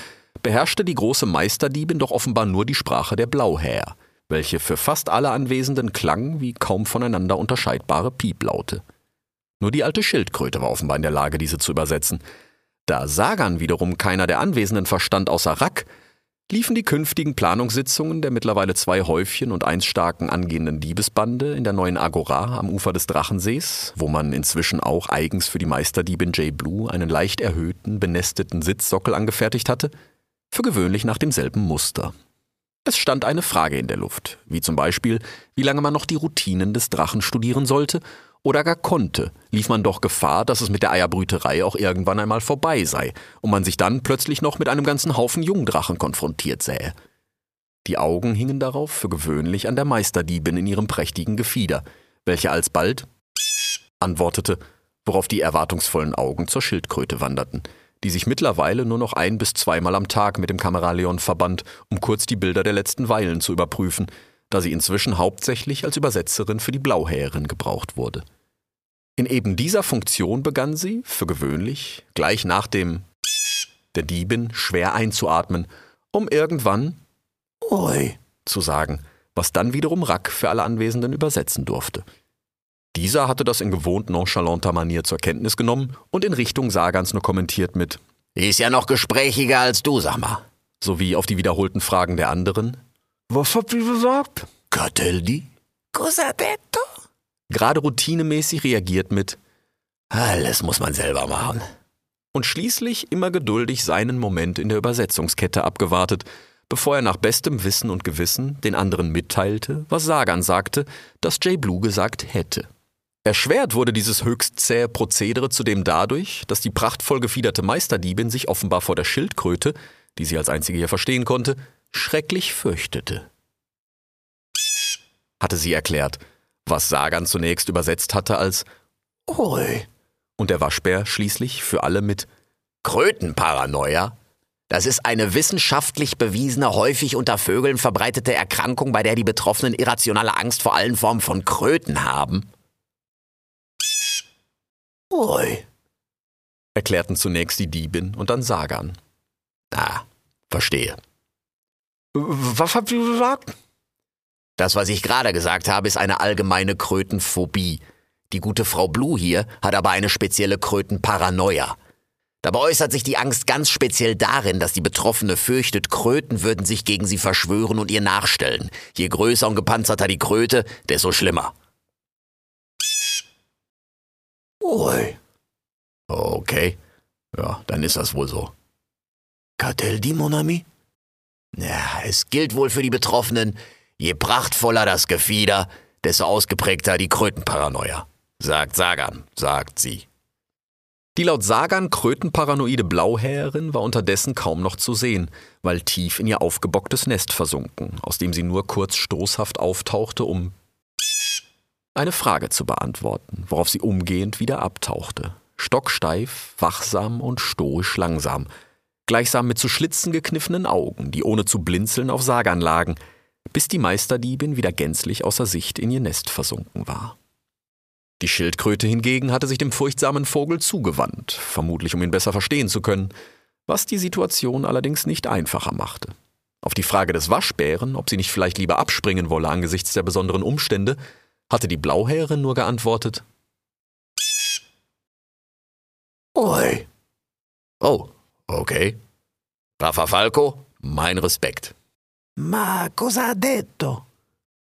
beherrschte die große Meisterdiebin doch offenbar nur die Sprache der Blauhäher, welche für fast alle Anwesenden klang wie kaum voneinander unterscheidbare Pieplaute. Nur die alte Schildkröte war offenbar in der Lage, diese zu übersetzen. Da Sagan wiederum keiner der Anwesenden verstand außer Rack, liefen die künftigen Planungssitzungen der mittlerweile zwei Häufchen und eins starken angehenden Diebesbande in der neuen Agora am Ufer des Drachensees, wo man inzwischen auch eigens für die Meisterdiebin J. Blue einen leicht erhöhten, benesteten Sitzsockel angefertigt hatte, für gewöhnlich nach demselben Muster. Es stand eine Frage in der Luft, wie zum Beispiel, wie lange man noch die Routinen des Drachen studieren sollte oder gar konnte, lief man doch Gefahr, dass es mit der Eierbrüterei auch irgendwann einmal vorbei sei und man sich dann plötzlich noch mit einem ganzen Haufen Jungdrachen konfrontiert sähe. Die Augen hingen darauf für gewöhnlich an der Meisterdiebin in ihrem prächtigen Gefieder, welche alsbald antwortete, worauf die erwartungsvollen Augen zur Schildkröte wanderten, die sich mittlerweile nur noch ein bis zweimal am Tag mit dem Kameraleon verband, um kurz die Bilder der letzten Weilen zu überprüfen, da sie inzwischen hauptsächlich als Übersetzerin für die Blauhäherin gebraucht wurde. In eben dieser Funktion begann sie, für gewöhnlich, gleich nach dem der Diebin schwer einzuatmen, um irgendwann Oi zu sagen, was dann wiederum Rack für alle Anwesenden übersetzen durfte. Dieser hatte das in gewohnt nonchalanter Manier zur Kenntnis genommen und in Richtung Sagans nur kommentiert mit Ist ja noch gesprächiger als du, sag. Sowie auf die wiederholten Fragen der anderen Was habt ihr gesagt? Catelli? Cosa detto? gerade routinemäßig reagiert mit Alles muss man selber machen. und schließlich immer geduldig seinen Moment in der Übersetzungskette abgewartet, bevor er nach bestem Wissen und Gewissen den anderen mitteilte, was Sagan sagte, dass Jay Blue gesagt hätte. Erschwert wurde dieses höchst zähe Prozedere zudem dadurch, dass die prachtvoll gefiederte Meisterdiebin sich offenbar vor der Schildkröte, die sie als einzige hier verstehen konnte, schrecklich fürchtete. Hatte sie erklärt, was Sagan zunächst übersetzt hatte als Ui. und der Waschbär schließlich für alle mit Krötenparanoia? Das ist eine wissenschaftlich bewiesene, häufig unter Vögeln verbreitete Erkrankung, bei der die Betroffenen irrationale Angst vor allen Formen von Kröten haben. Ui. erklärten zunächst die Diebin und dann Sagan. Ah, verstehe. Was habt ihr gesagt? Das, was ich gerade gesagt habe, ist eine allgemeine Krötenphobie. Die gute Frau Blue hier hat aber eine spezielle Krötenparanoia. Dabei äußert sich die Angst ganz speziell darin, dass die Betroffene fürchtet, Kröten würden sich gegen sie verschwören und ihr nachstellen. Je größer und gepanzerter die Kröte, desto schlimmer. Ui. Okay. Ja, dann ist das wohl so. Cartel di, mon ami? Ja, es gilt wohl für die Betroffenen, je prachtvoller das Gefieder, desto ausgeprägter die Krötenparanoia. Sagt Sagan, sagt sie. Die laut Sagan krötenparanoide Blauhäherin war unterdessen kaum noch zu sehen, weil tief in ihr aufgebocktes Nest versunken, aus dem sie nur kurz stoßhaft auftauchte, um eine Frage zu beantworten, worauf sie umgehend wieder abtauchte. Stocksteif, wachsam und stoisch langsam, gleichsam mit zu Schlitzen gekniffenen Augen, die ohne zu blinzeln auf Sagan lagen, bis die Meisterdiebin wieder gänzlich außer Sicht in ihr Nest versunken war. Die Schildkröte hingegen hatte sich dem furchtsamen Vogel zugewandt, vermutlich um ihn besser verstehen zu können, was die Situation allerdings nicht einfacher machte. Auf die Frage des Waschbären, ob sie nicht vielleicht lieber abspringen wolle angesichts der besonderen Umstände, hatte die Blauhäherin nur geantwortet, Ui. Oh, okay. Rafa Falco, mein Respekt. Ma cosa ha detto?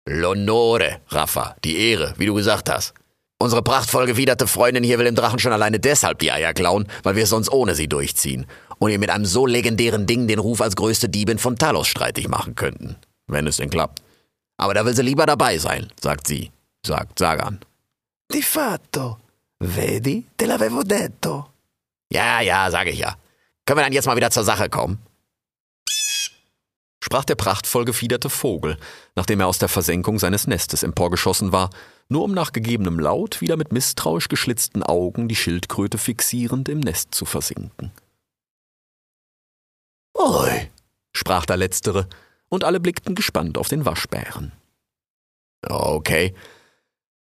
L'onore, Rafa, die Ehre, wie du gesagt hast. Unsere prachtvoll gewiderte Freundin hier will dem Drachen schon alleine deshalb die Eier klauen, weil wir es sonst ohne sie durchziehen und ihr mit einem so legendären Ding den Ruf als größte Diebin von Talos streitig machen könnten. Wenn es denn klappt. Aber da will sie lieber dabei sein, sagt sie, sagt Sagan. Di fatto. Vedi? Te l'avevo detto. Ja, ja, sage ich ja. Können wir dann jetzt mal wieder zur Sache kommen? sprach der prachtvoll gefiederte Vogel, nachdem er aus der Versenkung seines Nestes emporgeschossen war, nur um nach gegebenem Laut wieder mit misstrauisch geschlitzten Augen die Schildkröte fixierend im Nest zu versinken. Ui. sprach der Letztere, und alle blickten gespannt auf den Waschbären. Okay.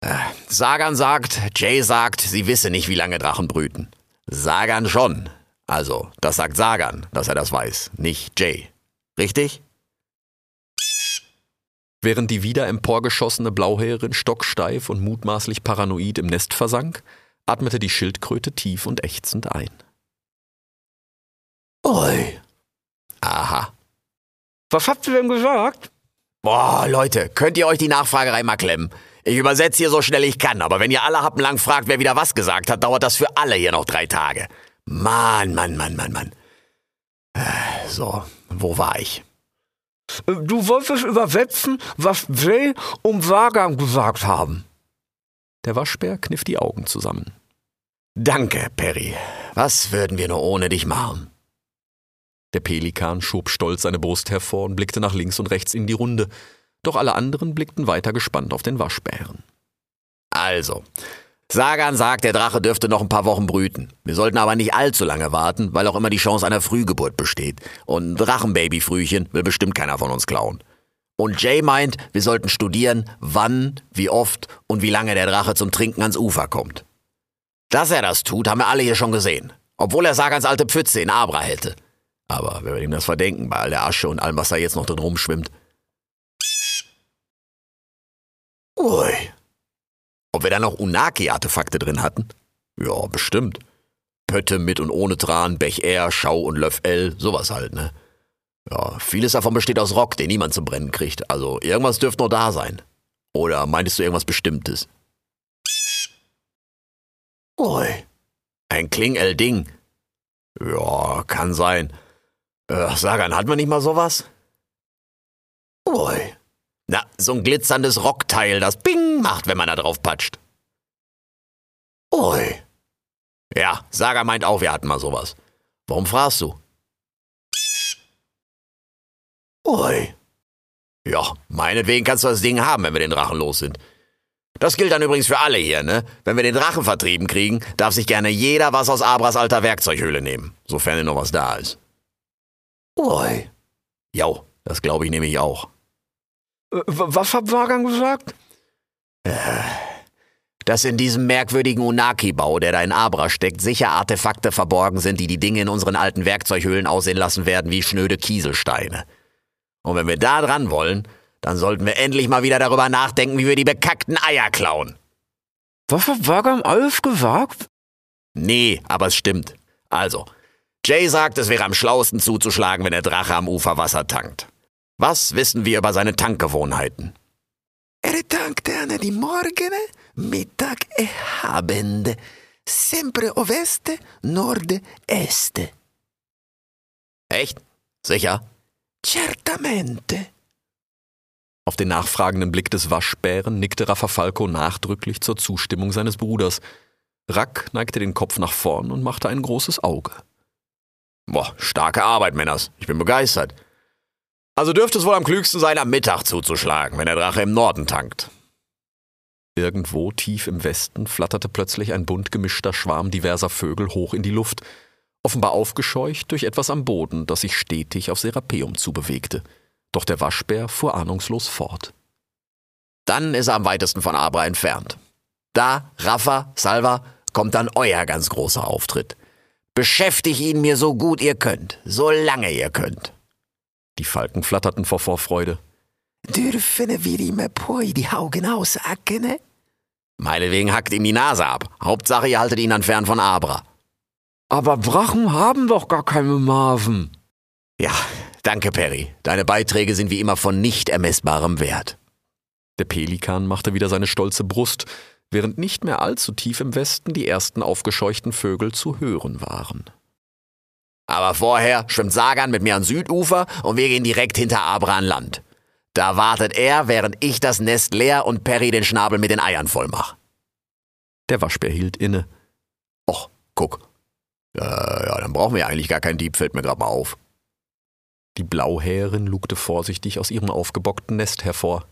Äh, Sagan sagt, Jay sagt, sie wisse nicht, wie lange Drachen brüten. Sagan schon. Also, das sagt Sagan, dass er das weiß, nicht Jay. Richtig? Während die wieder emporgeschossene Blauhäherin stocksteif und mutmaßlich paranoid im Nest versank, atmete die Schildkröte tief und ächzend ein. Ui. Aha. Was habt ihr denn gesagt? Boah, Leute, könnt ihr euch die Nachfragerei mal klemmen? Ich übersetze hier so schnell ich kann, aber wenn ihr alle happenlang fragt, wer wieder was gesagt hat, dauert das für alle hier noch drei Tage. Mann, Mann, Mann, Mann, Mann. Äh, So, wo war ich? Äh, Du wolltest übersetzen, was Jay und Sagan gesagt haben. Der Waschbär kniff die Augen zusammen. Danke, Perry. Was würden wir nur ohne dich machen? Der Pelikan schob stolz seine Brust hervor und blickte nach links und rechts in die Runde, doch alle anderen blickten weiter gespannt auf den Waschbären. Also, Sagan sagt, der Drache dürfte noch ein paar Wochen brüten. Wir sollten aber nicht allzu lange warten, weil auch immer die Chance einer Frühgeburt besteht. Und ein Drachenbabyfrühchen will bestimmt keiner von uns klauen. Und Jay meint, wir sollten studieren, wann, wie oft und wie lange der Drache zum Trinken ans Ufer kommt. Dass er das tut, haben wir alle hier schon gesehen. Obwohl er Sagans alte Pfütze in Abra hätte. Aber wer wird ihm das verdenken, bei all der Asche und allem, was da jetzt noch drin rumschwimmt? Ui. Ob wir da noch Unaki-Artefakte drin hatten? Ja, bestimmt. Pötte mit und ohne Tran, Bech R, Schau und Löff L, sowas halt, ne? Ja, vieles davon besteht aus Rock, den niemand zum Brennen kriegt. Also irgendwas dürfte noch da sein. Oder meintest du irgendwas Bestimmtes? Ui. Ein Klingel-Ding. Ja, kann sein. Äh, Sagan, hat man nicht mal sowas? Ui. Na, so ein glitzerndes Rockteil, das Bing macht, wenn man da drauf patscht. Ui. Ja, Saga meint auch, wir hatten mal sowas. Warum fragst du? Ui. Ja, meinetwegen kannst du das Ding haben, wenn wir den Drachen los sind. Das gilt dann übrigens für alle hier, ne? Wenn wir den Drachen vertrieben kriegen, darf sich gerne jeder was aus Abras alter Werkzeughöhle nehmen, sofern denn noch was da ist. Ui. Jo, das glaube ich nämlich auch. Äh, Was hat Sagan gesagt? dass in diesem merkwürdigen Unaki-Bau, der da in Abra steckt, sicher Artefakte verborgen sind, die die Dinge in unseren alten Werkzeughöhlen aussehen lassen werden wie schnöde Kieselsteine. Und wenn wir da dran wollen, dann sollten wir endlich mal wieder darüber nachdenken, wie wir die bekackten Eier klauen. Was hat Sagan alles gesagt? Nee, aber es stimmt. Also, Jay sagt, es wäre am schlauesten zuzuschlagen, wenn der Drache am Ufer Wasser tankt. Was wissen wir über seine Tankgewohnheiten? Er tankte an di morgene, Mittag e Abend. Sempre oveste, nord, este. Echt? Sicher? Certamente. Auf den nachfragenden Blick des Waschbären nickte Rafafalco nachdrücklich zur Zustimmung seines Bruders. Rack neigte den Kopf nach vorn und machte ein großes Auge. Boah, starke Arbeit, Männers. Ich bin begeistert. Also dürfte es wohl am klügsten sein, am Mittag zuzuschlagen, wenn der Drache im Norden tankt. Irgendwo tief im Westen flatterte plötzlich ein bunt gemischter Schwarm diverser Vögel hoch in die Luft, offenbar aufgescheucht durch etwas am Boden, das sich stetig auf Serapeum zubewegte. Doch der Waschbär fuhr ahnungslos fort. Dann ist er am weitesten von Abra entfernt. Da, Rafa, Salva, kommt dann euer ganz großer Auftritt. Beschäftigt ihn mir so gut ihr könnt, so lange ihr könnt. Die Falken flatterten vor Vorfreude. Dürfen wir ihm poi die Augen aushacken? Meinetwegen hackt ihm die Nase ab. Hauptsache, ihr haltet ihn dann fern von Abra. Aber Drachen haben doch gar keine Masen. Ja, danke, Perry. Deine Beiträge sind wie immer von nicht ermessbarem Wert. Der Pelikan machte wieder seine stolze Brust, während nicht mehr allzu tief im Westen die ersten aufgescheuchten Vögel zu hören waren. Aber vorher schwimmt Sagan mit mir ans Südufer und wir gehen direkt hinter Abra an Land. Da wartet er, während ich das Nest leer und Perry den Schnabel mit den Eiern voll mach. Der Waschbär hielt inne. Och, guck. Ja, ja, dann brauchen wir eigentlich gar keinen Dieb, fällt mir gerade mal auf. Die Blauhärin lugte vorsichtig aus ihrem aufgebockten Nest hervor.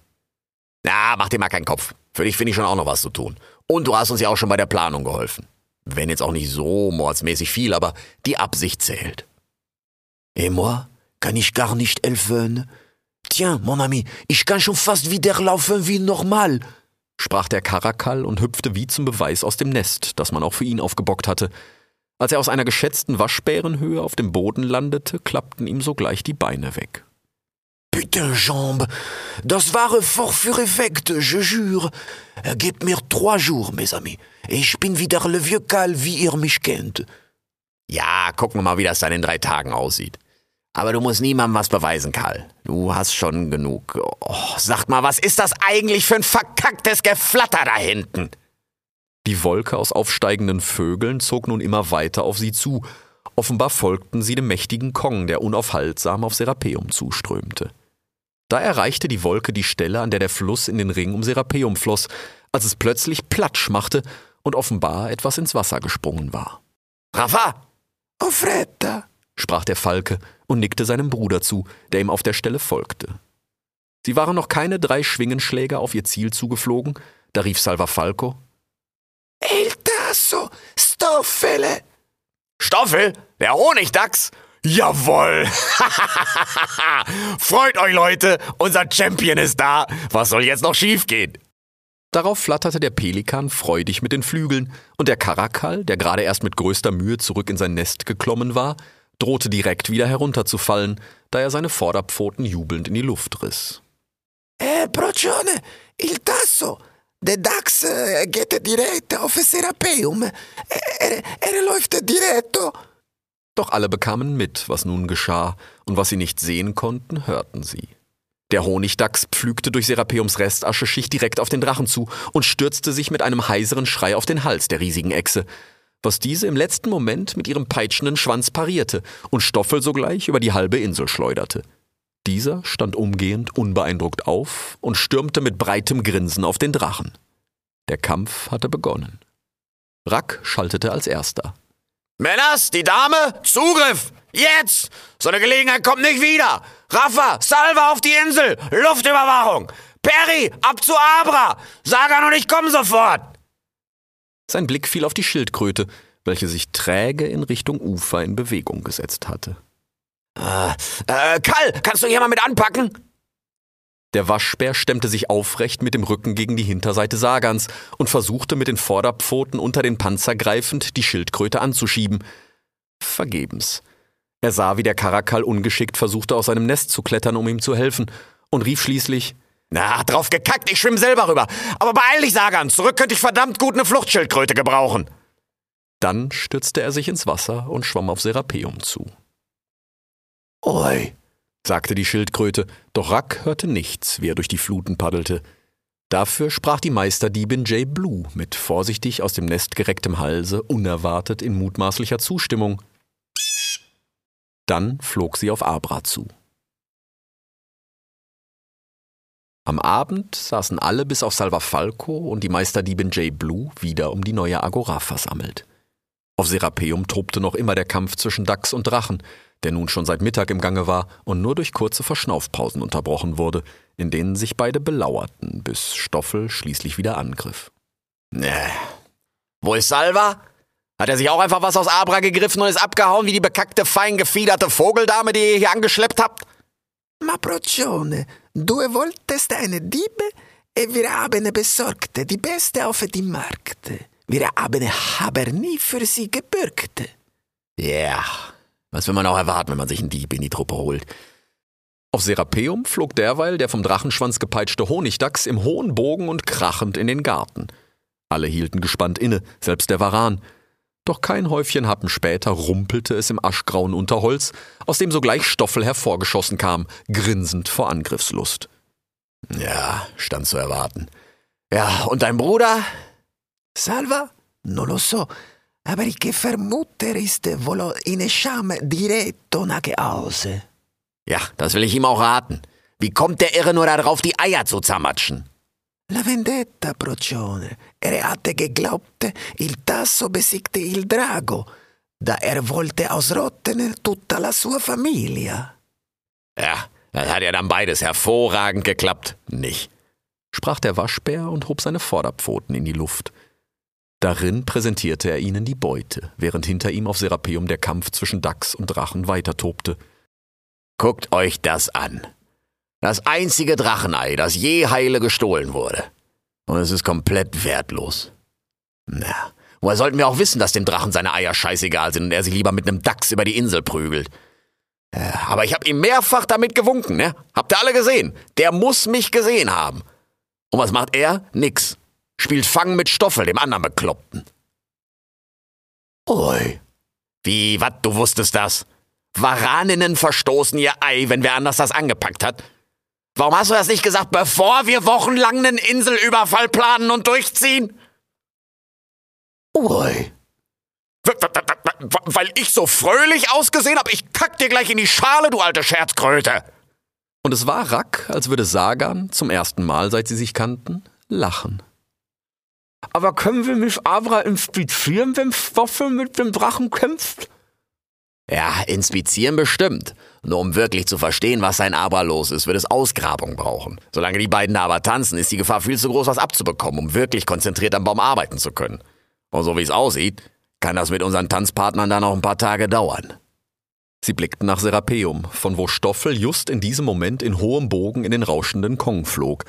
Na, mach dir mal keinen Kopf. Für dich finde ich schon auch noch was zu tun. Und du hast uns ja auch schon bei der Planung geholfen. Wenn jetzt auch nicht so mordsmäßig viel, aber die Absicht zählt. Et moi? Kann ich gar nicht helfen? Tiens, mon ami, ich kann schon fast wieder laufen wie normal. sprach der Karakal und hüpfte wie zum Beweis aus dem Nest, das man auch für ihn aufgebockt hatte. Als er aus einer geschätzten Waschbärenhöhe auf dem Boden landete, klappten ihm sogleich die Beine weg. Putain, Jambe, das war fort für Effekt, je jure. Gebt mir trois jours, mes amis. Ich bin wieder le vieux Cal, wie ihr mich kennt. Ja, gucken wir mal, wie das dann in drei Tagen aussieht. Aber du musst niemandem was beweisen, Karl. Du hast schon genug. Oh, sag mal, was ist das eigentlich für ein verkacktes Geflatter da hinten? Die Wolke aus aufsteigenden Vögeln zog nun immer weiter auf sie zu. Offenbar folgten sie dem mächtigen Kong, der unaufhaltsam auf Serapeum zuströmte. Da erreichte die Wolke die Stelle, an der der Fluss in den Ring um Serapeum floss, als es plötzlich Platsch machte und offenbar etwas ins Wasser gesprungen war. Rafa! Oh fretta, sprach der Falke und nickte seinem Bruder zu, der ihm auf der Stelle folgte. Sie waren noch keine drei Schwingenschläge auf ihr Ziel zugeflogen, da rief Salva Falco il tasso, Stoffele. Stoffel? Der Honigdachs? Jawoll! *laughs* Freut euch, Leute! Unser Champion ist da! Was soll jetzt noch schiefgehen? Darauf flatterte der Pelikan freudig mit den Flügeln, und der Karakal, der gerade erst mit größter Mühe zurück in sein Nest geklommen war, drohte direkt wieder herunterzufallen, da er seine Vorderpfoten jubelnd in die Luft riss. Eh, Procione, il tasso. Der Dachs äh, geht direkt auf Serapeum. Er, er, er läuft diretto. Doch alle bekamen mit, was nun geschah, und was sie nicht sehen konnten, hörten sie. Der Honigdachs pflügte durch Serapeums Restascheschicht direkt auf den Drachen zu und stürzte sich mit einem heiseren Schrei auf den Hals der riesigen Echse, was diese im letzten Moment mit ihrem peitschenden Schwanz parierte und Stoffel sogleich über die halbe Insel schleuderte. Dieser stand umgehend unbeeindruckt auf und stürmte mit breitem Grinsen auf den Drachen. Der Kampf hatte begonnen. Rack schaltete als erster. Männers, die Dame, Zugriff! Jetzt! So eine Gelegenheit kommt nicht wieder! Rafa, Salva auf die Insel! Luftüberwachung! Perry, ab zu Abra! Sagan und ich kommen sofort! Sein Blick fiel auf die Schildkröte, welche sich träge in Richtung Ufer in Bewegung gesetzt hatte. Äh, äh, Kall, kannst du hier mal mit anpacken? Der Waschbär stemmte sich aufrecht mit dem Rücken gegen die Hinterseite Sagans und versuchte mit den Vorderpfoten unter den Panzer greifend die Schildkröte anzuschieben. Vergebens. Er sah, wie der Karakal ungeschickt versuchte, aus seinem Nest zu klettern, um ihm zu helfen, und rief schließlich Na, drauf gekackt, ich schwimm selber rüber. Aber beeil dich, Sagan, zurück könnte ich verdammt gut eine Fluchtschildkröte gebrauchen. Dann stürzte er sich ins Wasser und schwamm auf Serapeum zu. Oi, sagte die Schildkröte, doch Rack hörte nichts, wie er durch die Fluten paddelte. Dafür sprach die Meisterdiebin J. Blue mit vorsichtig aus dem Nest gerecktem Halse unerwartet in mutmaßlicher Zustimmung. Dann flog sie auf Abra zu. Am Abend saßen alle bis auf Salva Falco und die Meisterdiebin J. Blue wieder um die neue Agora versammelt. Auf Serapeum tobte noch immer der Kampf zwischen Dachs und Drachen, der nun schon seit Mittag im Gange war und nur durch kurze Verschnaufpausen unterbrochen wurde, in denen sich beide belauerten, bis Stoffel schließlich wieder angriff. Nee. Wo ist Salva? Hat er sich auch einfach was aus Abra gegriffen und ist abgehauen wie die bekackte, fein gefiederte Vogeldame, die ihr hier angeschleppt habt? Ma Procione, du wolltest eine Diebe e wir haben besorgt die beste auf dem Markt. Wir haben aber nie für sie gebürgt. Ja, yeah. was will man auch erwarten, wenn man sich einen Dieb in die Truppe holt? Auf Serapeum flog derweil der vom Drachenschwanz gepeitschte Honigdachs im hohen Bogen und krachend in den Garten. Alle hielten gespannt inne, selbst der Varan. Doch kein Häufchen Happen später rumpelte es im aschgrauen Unterholz, aus dem sogleich Stoffel hervorgeschossen kam, grinsend vor Angriffslust. Ja, stand zu erwarten. Ja, und dein Bruder? Salva? Non lo so, aber ich vermute, er ist wohl in Scham diretto nach Hause. Ja, das will ich ihm auch raten. Wie kommt der Irre nur darauf, die Eier zu zermatschen? La vendetta, Procione. Er hatte geglaubt, il Tasso besiegte il Drago, da er wollte ausrotten tutta la sua Familia. Ja, das hat ja dann beides hervorragend geklappt, nicht? sprach der Waschbär und hob seine Vorderpfoten in die Luft. Darin präsentierte er ihnen die Beute, während hinter ihm auf Serapeum der Kampf zwischen Dachs und Drachen weitertobte. Guckt euch das an. Das einzige Drachenei, das je heile gestohlen wurde. Und es ist komplett wertlos. Na, woher sollten wir auch wissen, dass dem Drachen seine Eier scheißegal sind und er sich lieber mit einem Dachs über die Insel prügelt? Aber ich hab ihm mehrfach damit gewunken, ne? Habt ihr alle gesehen? Der muss mich gesehen haben. Und was macht er? Nix. Spielt Fang mit Stoffel, dem anderen Bekloppten. Oi. Wie, wat, du wusstest das? Waraninnen verstoßen ihr Ei, wenn wer anders das angepackt hat. Warum hast du das nicht gesagt, bevor wir wochenlang einen Inselüberfall planen und durchziehen? Ui. Weil ich so fröhlich ausgesehen hab, ich kack dir gleich in die Schale, du alte Scherzkröte. Und es war Rack, als würde Sagan zum ersten Mal, seit sie sich kannten, lachen. Aber können wir mich Abra inspizieren, wenn Stoffel mit dem Drachen kämpft? Ja, inspizieren bestimmt. Nur um wirklich zu verstehen, was sein Aber los ist, wird es Ausgrabung brauchen. Solange die beiden da aber tanzen, ist die Gefahr viel zu groß, was abzubekommen, um wirklich konzentriert am Baum arbeiten zu können. Und so wie es aussieht, kann das mit unseren Tanzpartnern dann noch ein paar Tage dauern. Sie blickten nach Serapeum, von wo Stoffel just in diesem Moment in hohem Bogen in den rauschenden Kong flog.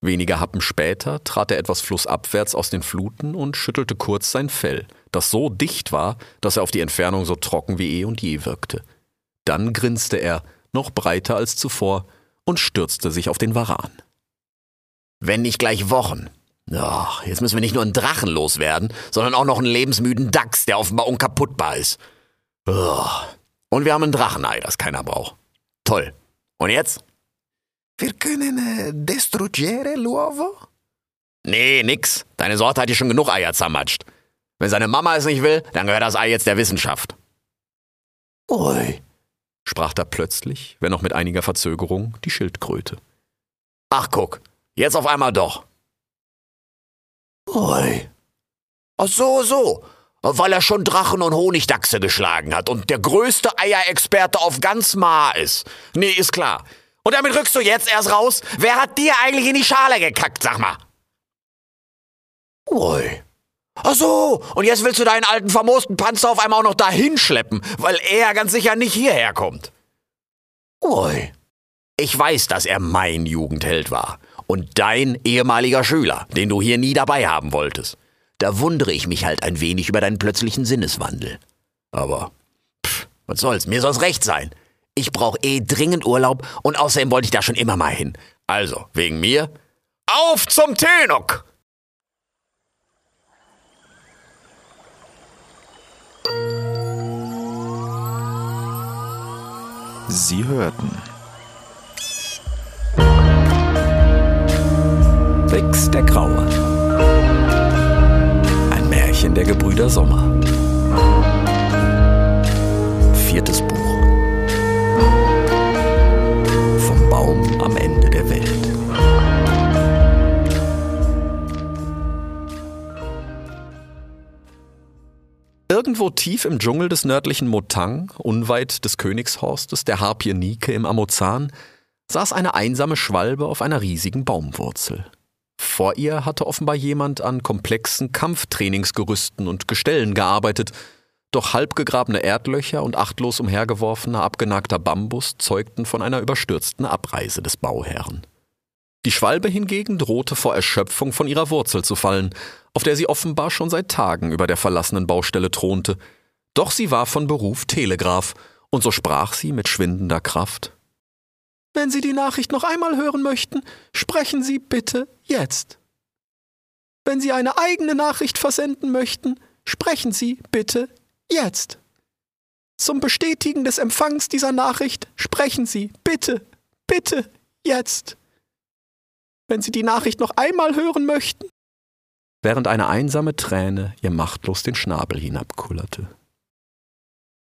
Wenige Happen später trat er etwas flussabwärts aus den Fluten und schüttelte kurz sein Fell, das so dicht war, dass er auf die Entfernung so trocken wie eh und je wirkte. Dann grinste er, noch breiter als zuvor, und stürzte sich auf den Varan. Wenn nicht gleich Wochen. Oh, jetzt müssen wir nicht nur einen Drachen loswerden, sondern auch noch einen lebensmüden Dachs, der offenbar unkaputtbar ist. Oh. Und wir haben ein Drachenei, das keiner braucht. Toll. Und jetzt? Wir können äh, distruggere l'uovo? Nee, nix. Deine Sorte hat dir schon genug Eier zermatscht. Wenn seine Mama es nicht will, dann gehört das Ei jetzt der Wissenschaft. Ui, sprach da plötzlich, wenn auch mit einiger Verzögerung, die Schildkröte. Ach guck, jetzt auf einmal doch. ui. Ach so, so. Weil er schon Drachen und Honigdachse geschlagen hat und der größte Eierexperte auf ganz Ma ist. Nee, ist klar. Und damit rückst du jetzt erst raus? Wer hat dir eigentlich in die Schale gekackt, sag mal? Ui. Ach so, und jetzt willst du deinen alten vermoosten Panzer auf einmal auch noch dahin schleppen, weil er ganz sicher nicht hierher kommt. Ui. Ich weiß, dass er mein Jugendheld war und dein ehemaliger Schüler, den du hier nie dabei haben wolltest. Da wundere ich mich halt ein wenig über deinen plötzlichen Sinneswandel. Aber, pff, was soll's, mir soll's recht sein. Ich brauch eh dringend Urlaub und außerdem wollte ich da schon immer mal hin. Also, wegen mir, auf zum Tenok! Sie hörten Rix der Graue. Ein Märchen der Gebrüder Sommer. Viertes Buch. Irgendwo tief im Dschungel des nördlichen Motang, unweit des Königshorstes der Harpie Nike im Amazon, saß eine einsame Schwalbe auf einer riesigen Baumwurzel. Vor ihr hatte offenbar jemand an komplexen Kampftrainingsgerüsten und Gestellen gearbeitet, doch halbgegrabene Erdlöcher und achtlos umhergeworfener abgenagter Bambus zeugten von einer überstürzten Abreise des Bauherrn. Die Schwalbe hingegen drohte vor Erschöpfung von ihrer Wurzel zu fallen, auf der sie offenbar schon seit Tagen über der verlassenen Baustelle thronte. Doch sie war von Beruf Telegraph, und so sprach sie mit schwindender Kraft. Wenn Sie die Nachricht noch einmal hören möchten, sprechen Sie bitte jetzt. Wenn Sie eine eigene Nachricht versenden möchten, sprechen Sie bitte jetzt. Zum Bestätigen des Empfangs dieser Nachricht sprechen Sie bitte, bitte jetzt. Wenn Sie die Nachricht noch einmal hören möchten. Während eine einsame Träne ihr machtlos den Schnabel hinabkullerte.